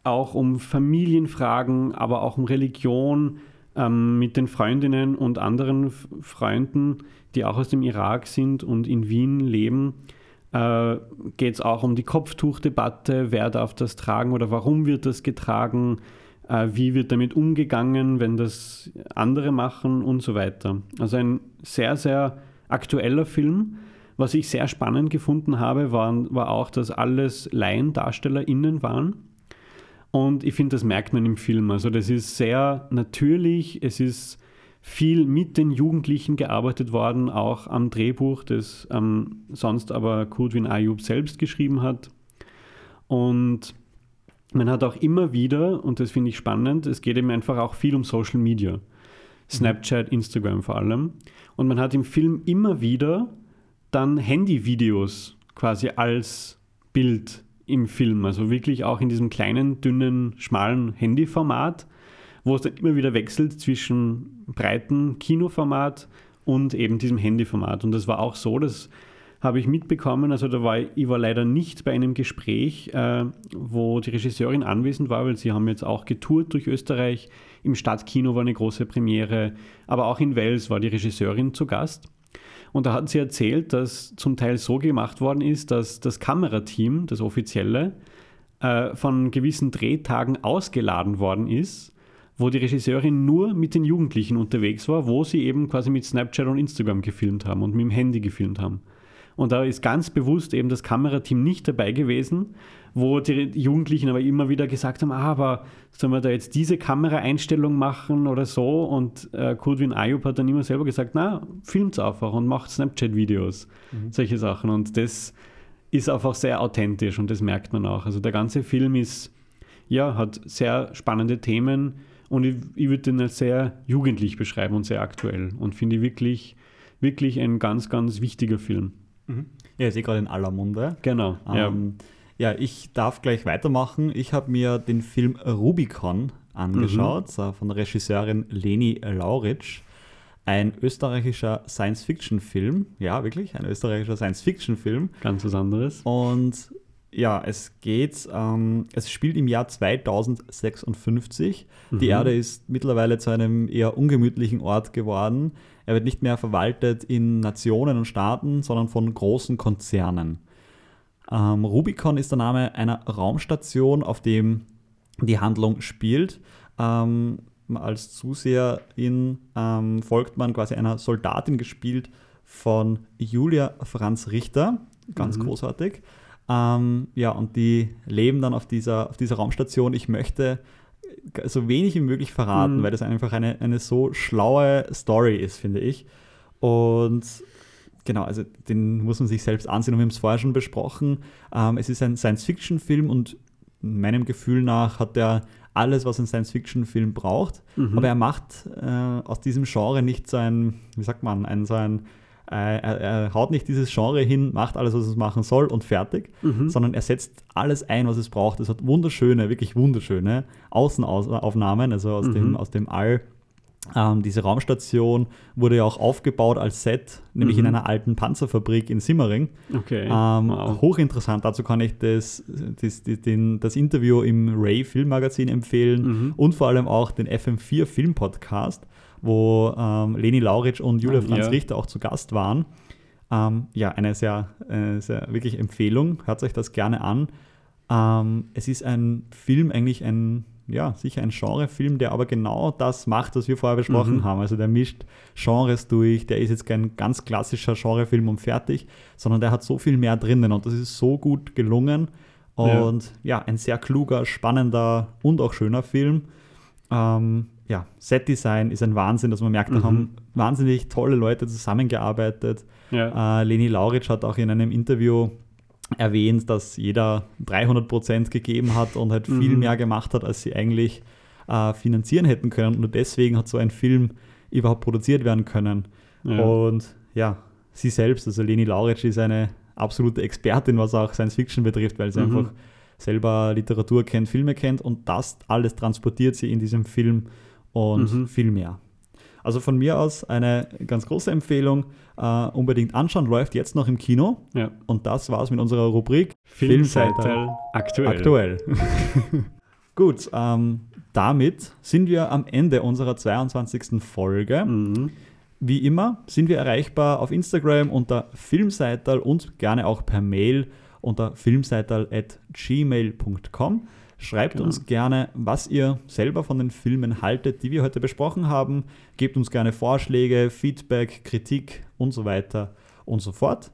S2: auch um Familienfragen, aber auch um Religion ähm, mit den Freundinnen und anderen Freunden die auch aus dem Irak sind und in Wien leben, äh, geht es auch um die Kopftuchdebatte, wer darf das tragen oder warum wird das getragen, äh, wie wird damit umgegangen, wenn das andere machen und so weiter. Also ein sehr, sehr aktueller Film. Was ich sehr spannend gefunden habe, war, war auch, dass alles LaiendarstellerInnen waren. Und ich finde, das merkt man im Film. Also das ist sehr natürlich, es ist viel mit den Jugendlichen gearbeitet worden, auch am Drehbuch, das ähm, sonst aber Kudwin Ayub selbst geschrieben hat. Und man hat auch immer wieder, und das finde ich spannend, es geht eben einfach auch viel um Social Media. Snapchat, Instagram vor allem. Und man hat im Film immer wieder dann Handyvideos quasi als Bild im Film. Also wirklich auch in diesem kleinen, dünnen, schmalen Handyformat, wo es dann immer wieder wechselt zwischen breiten Kinoformat und eben diesem Handyformat. Und das war auch so, dass habe ich mitbekommen, also da war ich war leider nicht bei einem Gespräch, äh, wo die Regisseurin anwesend war, weil sie haben jetzt auch getourt durch Österreich. Im Stadtkino war eine große Premiere, aber auch in Wels war die Regisseurin zu Gast. Und da hat sie erzählt, dass zum Teil so gemacht worden ist, dass das Kamerateam, das offizielle, äh, von gewissen Drehtagen ausgeladen worden ist, wo die Regisseurin nur mit den Jugendlichen unterwegs war, wo sie eben quasi mit Snapchat und Instagram gefilmt haben und mit dem Handy gefilmt haben. Und da ist ganz bewusst eben das Kamerateam nicht dabei gewesen, wo die Jugendlichen aber immer wieder gesagt haben, ah, aber sollen wir da jetzt diese Kameraeinstellung machen oder so? Und äh, Kudwin Ayub hat dann immer selber gesagt, na, filmt einfach und macht Snapchat-Videos, mhm. solche Sachen. Und das ist einfach sehr authentisch und das merkt man auch. Also der ganze Film ist, ja, hat sehr spannende Themen und ich, ich würde den als sehr jugendlich beschreiben und sehr aktuell und finde wirklich, wirklich ein ganz, ganz wichtiger Film.
S1: Mhm. Ja, ist eh gerade in aller Munde.
S2: Genau.
S1: Ähm, ja. ja. ich darf gleich weitermachen. Ich habe mir den Film Rubicon angeschaut, mhm. von der Regisseurin Leni Lauritsch. Ein österreichischer Science-Fiction-Film. Ja, wirklich, ein österreichischer Science-Fiction-Film.
S2: Ganz was anderes.
S1: Und ja, es geht, ähm, es spielt im Jahr 2056. Mhm. Die Erde ist mittlerweile zu einem eher ungemütlichen Ort geworden. Er wird nicht mehr verwaltet in Nationen und Staaten, sondern von großen Konzernen. Ähm, Rubicon ist der Name einer Raumstation, auf dem die Handlung spielt. Ähm, als Zuseherin ähm, folgt man quasi einer Soldatin gespielt von Julia Franz Richter. Ganz mhm. großartig. Ähm, ja, und die leben dann auf dieser, auf dieser Raumstation. Ich möchte so wenig wie möglich verraten, mhm. weil das einfach eine, eine so schlaue Story ist, finde ich. Und genau, also den muss man sich selbst ansehen und wir haben es vorher schon besprochen. Ähm, es ist ein Science-Fiction-Film und meinem Gefühl nach hat er alles, was ein Science-Fiction-Film braucht. Mhm. Aber er macht äh, aus diesem Genre nicht so ein, wie sagt man, ein so ein äh, er, er, haut nicht dieses Genre hin, macht alles, was es machen soll und fertig, mhm. sondern er setzt alles ein, was es braucht. Es hat wunderschöne, wirklich wunderschöne Außenaufnahmen, also aus, mhm. dem, aus dem All. Ähm, diese Raumstation wurde ja auch aufgebaut als Set, nämlich mhm. in einer alten Panzerfabrik in Simmering.
S2: Okay.
S1: Ähm, wow. Hochinteressant. Dazu kann ich das, das, das, den, das Interview im Ray Filmmagazin empfehlen mhm. und vor allem auch den FM4 Film Podcast wo ähm, Leni Lauritsch und Julia Franz ja. Richter auch zu Gast waren. Ähm, ja, eine sehr, äh, sehr wirklich Empfehlung. Hört euch das gerne an. Ähm, es ist ein Film, eigentlich ein, ja, sicher ein Genrefilm, der aber genau das macht, was wir vorher besprochen mhm. haben. Also der mischt Genres durch, der ist jetzt kein ganz klassischer Genrefilm und fertig, sondern der hat so viel mehr drinnen und das ist so gut gelungen. Und ja, ja ein sehr kluger, spannender und auch schöner Film. Ähm, ja, Set-Design ist ein Wahnsinn, dass man merkt, da mhm. haben wahnsinnig tolle Leute zusammengearbeitet. Ja. Äh, Leni Lauritsch hat auch in einem Interview erwähnt, dass jeder 300 Prozent gegeben hat und halt mhm. viel mehr gemacht hat, als sie eigentlich äh, finanzieren hätten können. Und nur deswegen hat so ein Film überhaupt produziert werden können. Ja. Und ja, sie selbst, also Leni Lauritsch, ist eine absolute Expertin, was auch Science Fiction betrifft, weil sie mhm. einfach selber Literatur kennt, Filme kennt und das alles transportiert sie in diesem Film und mhm. viel mehr. Also von mir aus eine ganz große Empfehlung. Uh, unbedingt anschauen, läuft jetzt noch im Kino.
S2: Ja.
S1: Und das war's mit unserer Rubrik
S2: Filmseitel aktuell.
S1: aktuell. [LAUGHS] Gut, ähm, damit sind wir am Ende unserer 22. Folge. Mhm. Wie immer sind wir erreichbar auf Instagram unter Filmseitel und gerne auch per Mail unter filmseitel.gmail.com. Schreibt genau. uns gerne, was ihr selber von den Filmen haltet, die wir heute besprochen haben. Gebt uns gerne Vorschläge, Feedback, Kritik und so weiter und so fort.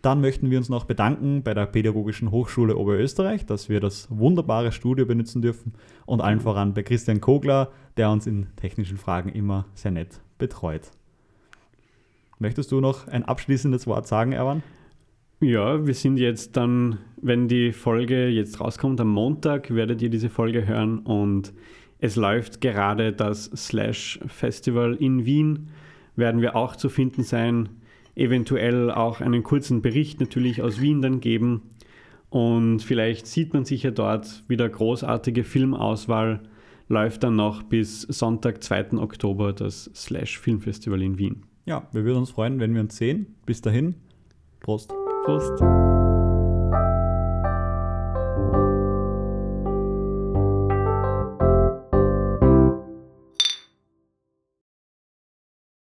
S1: Dann möchten wir uns noch bedanken bei der Pädagogischen Hochschule Oberösterreich, dass wir das wunderbare Studio benutzen dürfen und allen genau. voran bei Christian Kogler, der uns in technischen Fragen immer sehr nett betreut. Möchtest du noch ein abschließendes Wort sagen, Erwan?
S2: Ja, wir sind jetzt dann, wenn die Folge jetzt rauskommt, am Montag werdet ihr diese Folge hören und es läuft gerade das Slash Festival in Wien. Werden wir auch zu finden sein. eventuell auch einen kurzen Bericht natürlich aus Wien dann geben. Und vielleicht sieht man sich ja dort wieder großartige Filmauswahl. Läuft dann noch bis Sonntag, 2. Oktober, das Slash Filmfestival in Wien.
S1: Ja, wir würden uns freuen, wenn wir uns sehen. Bis dahin, Prost.
S2: Prost.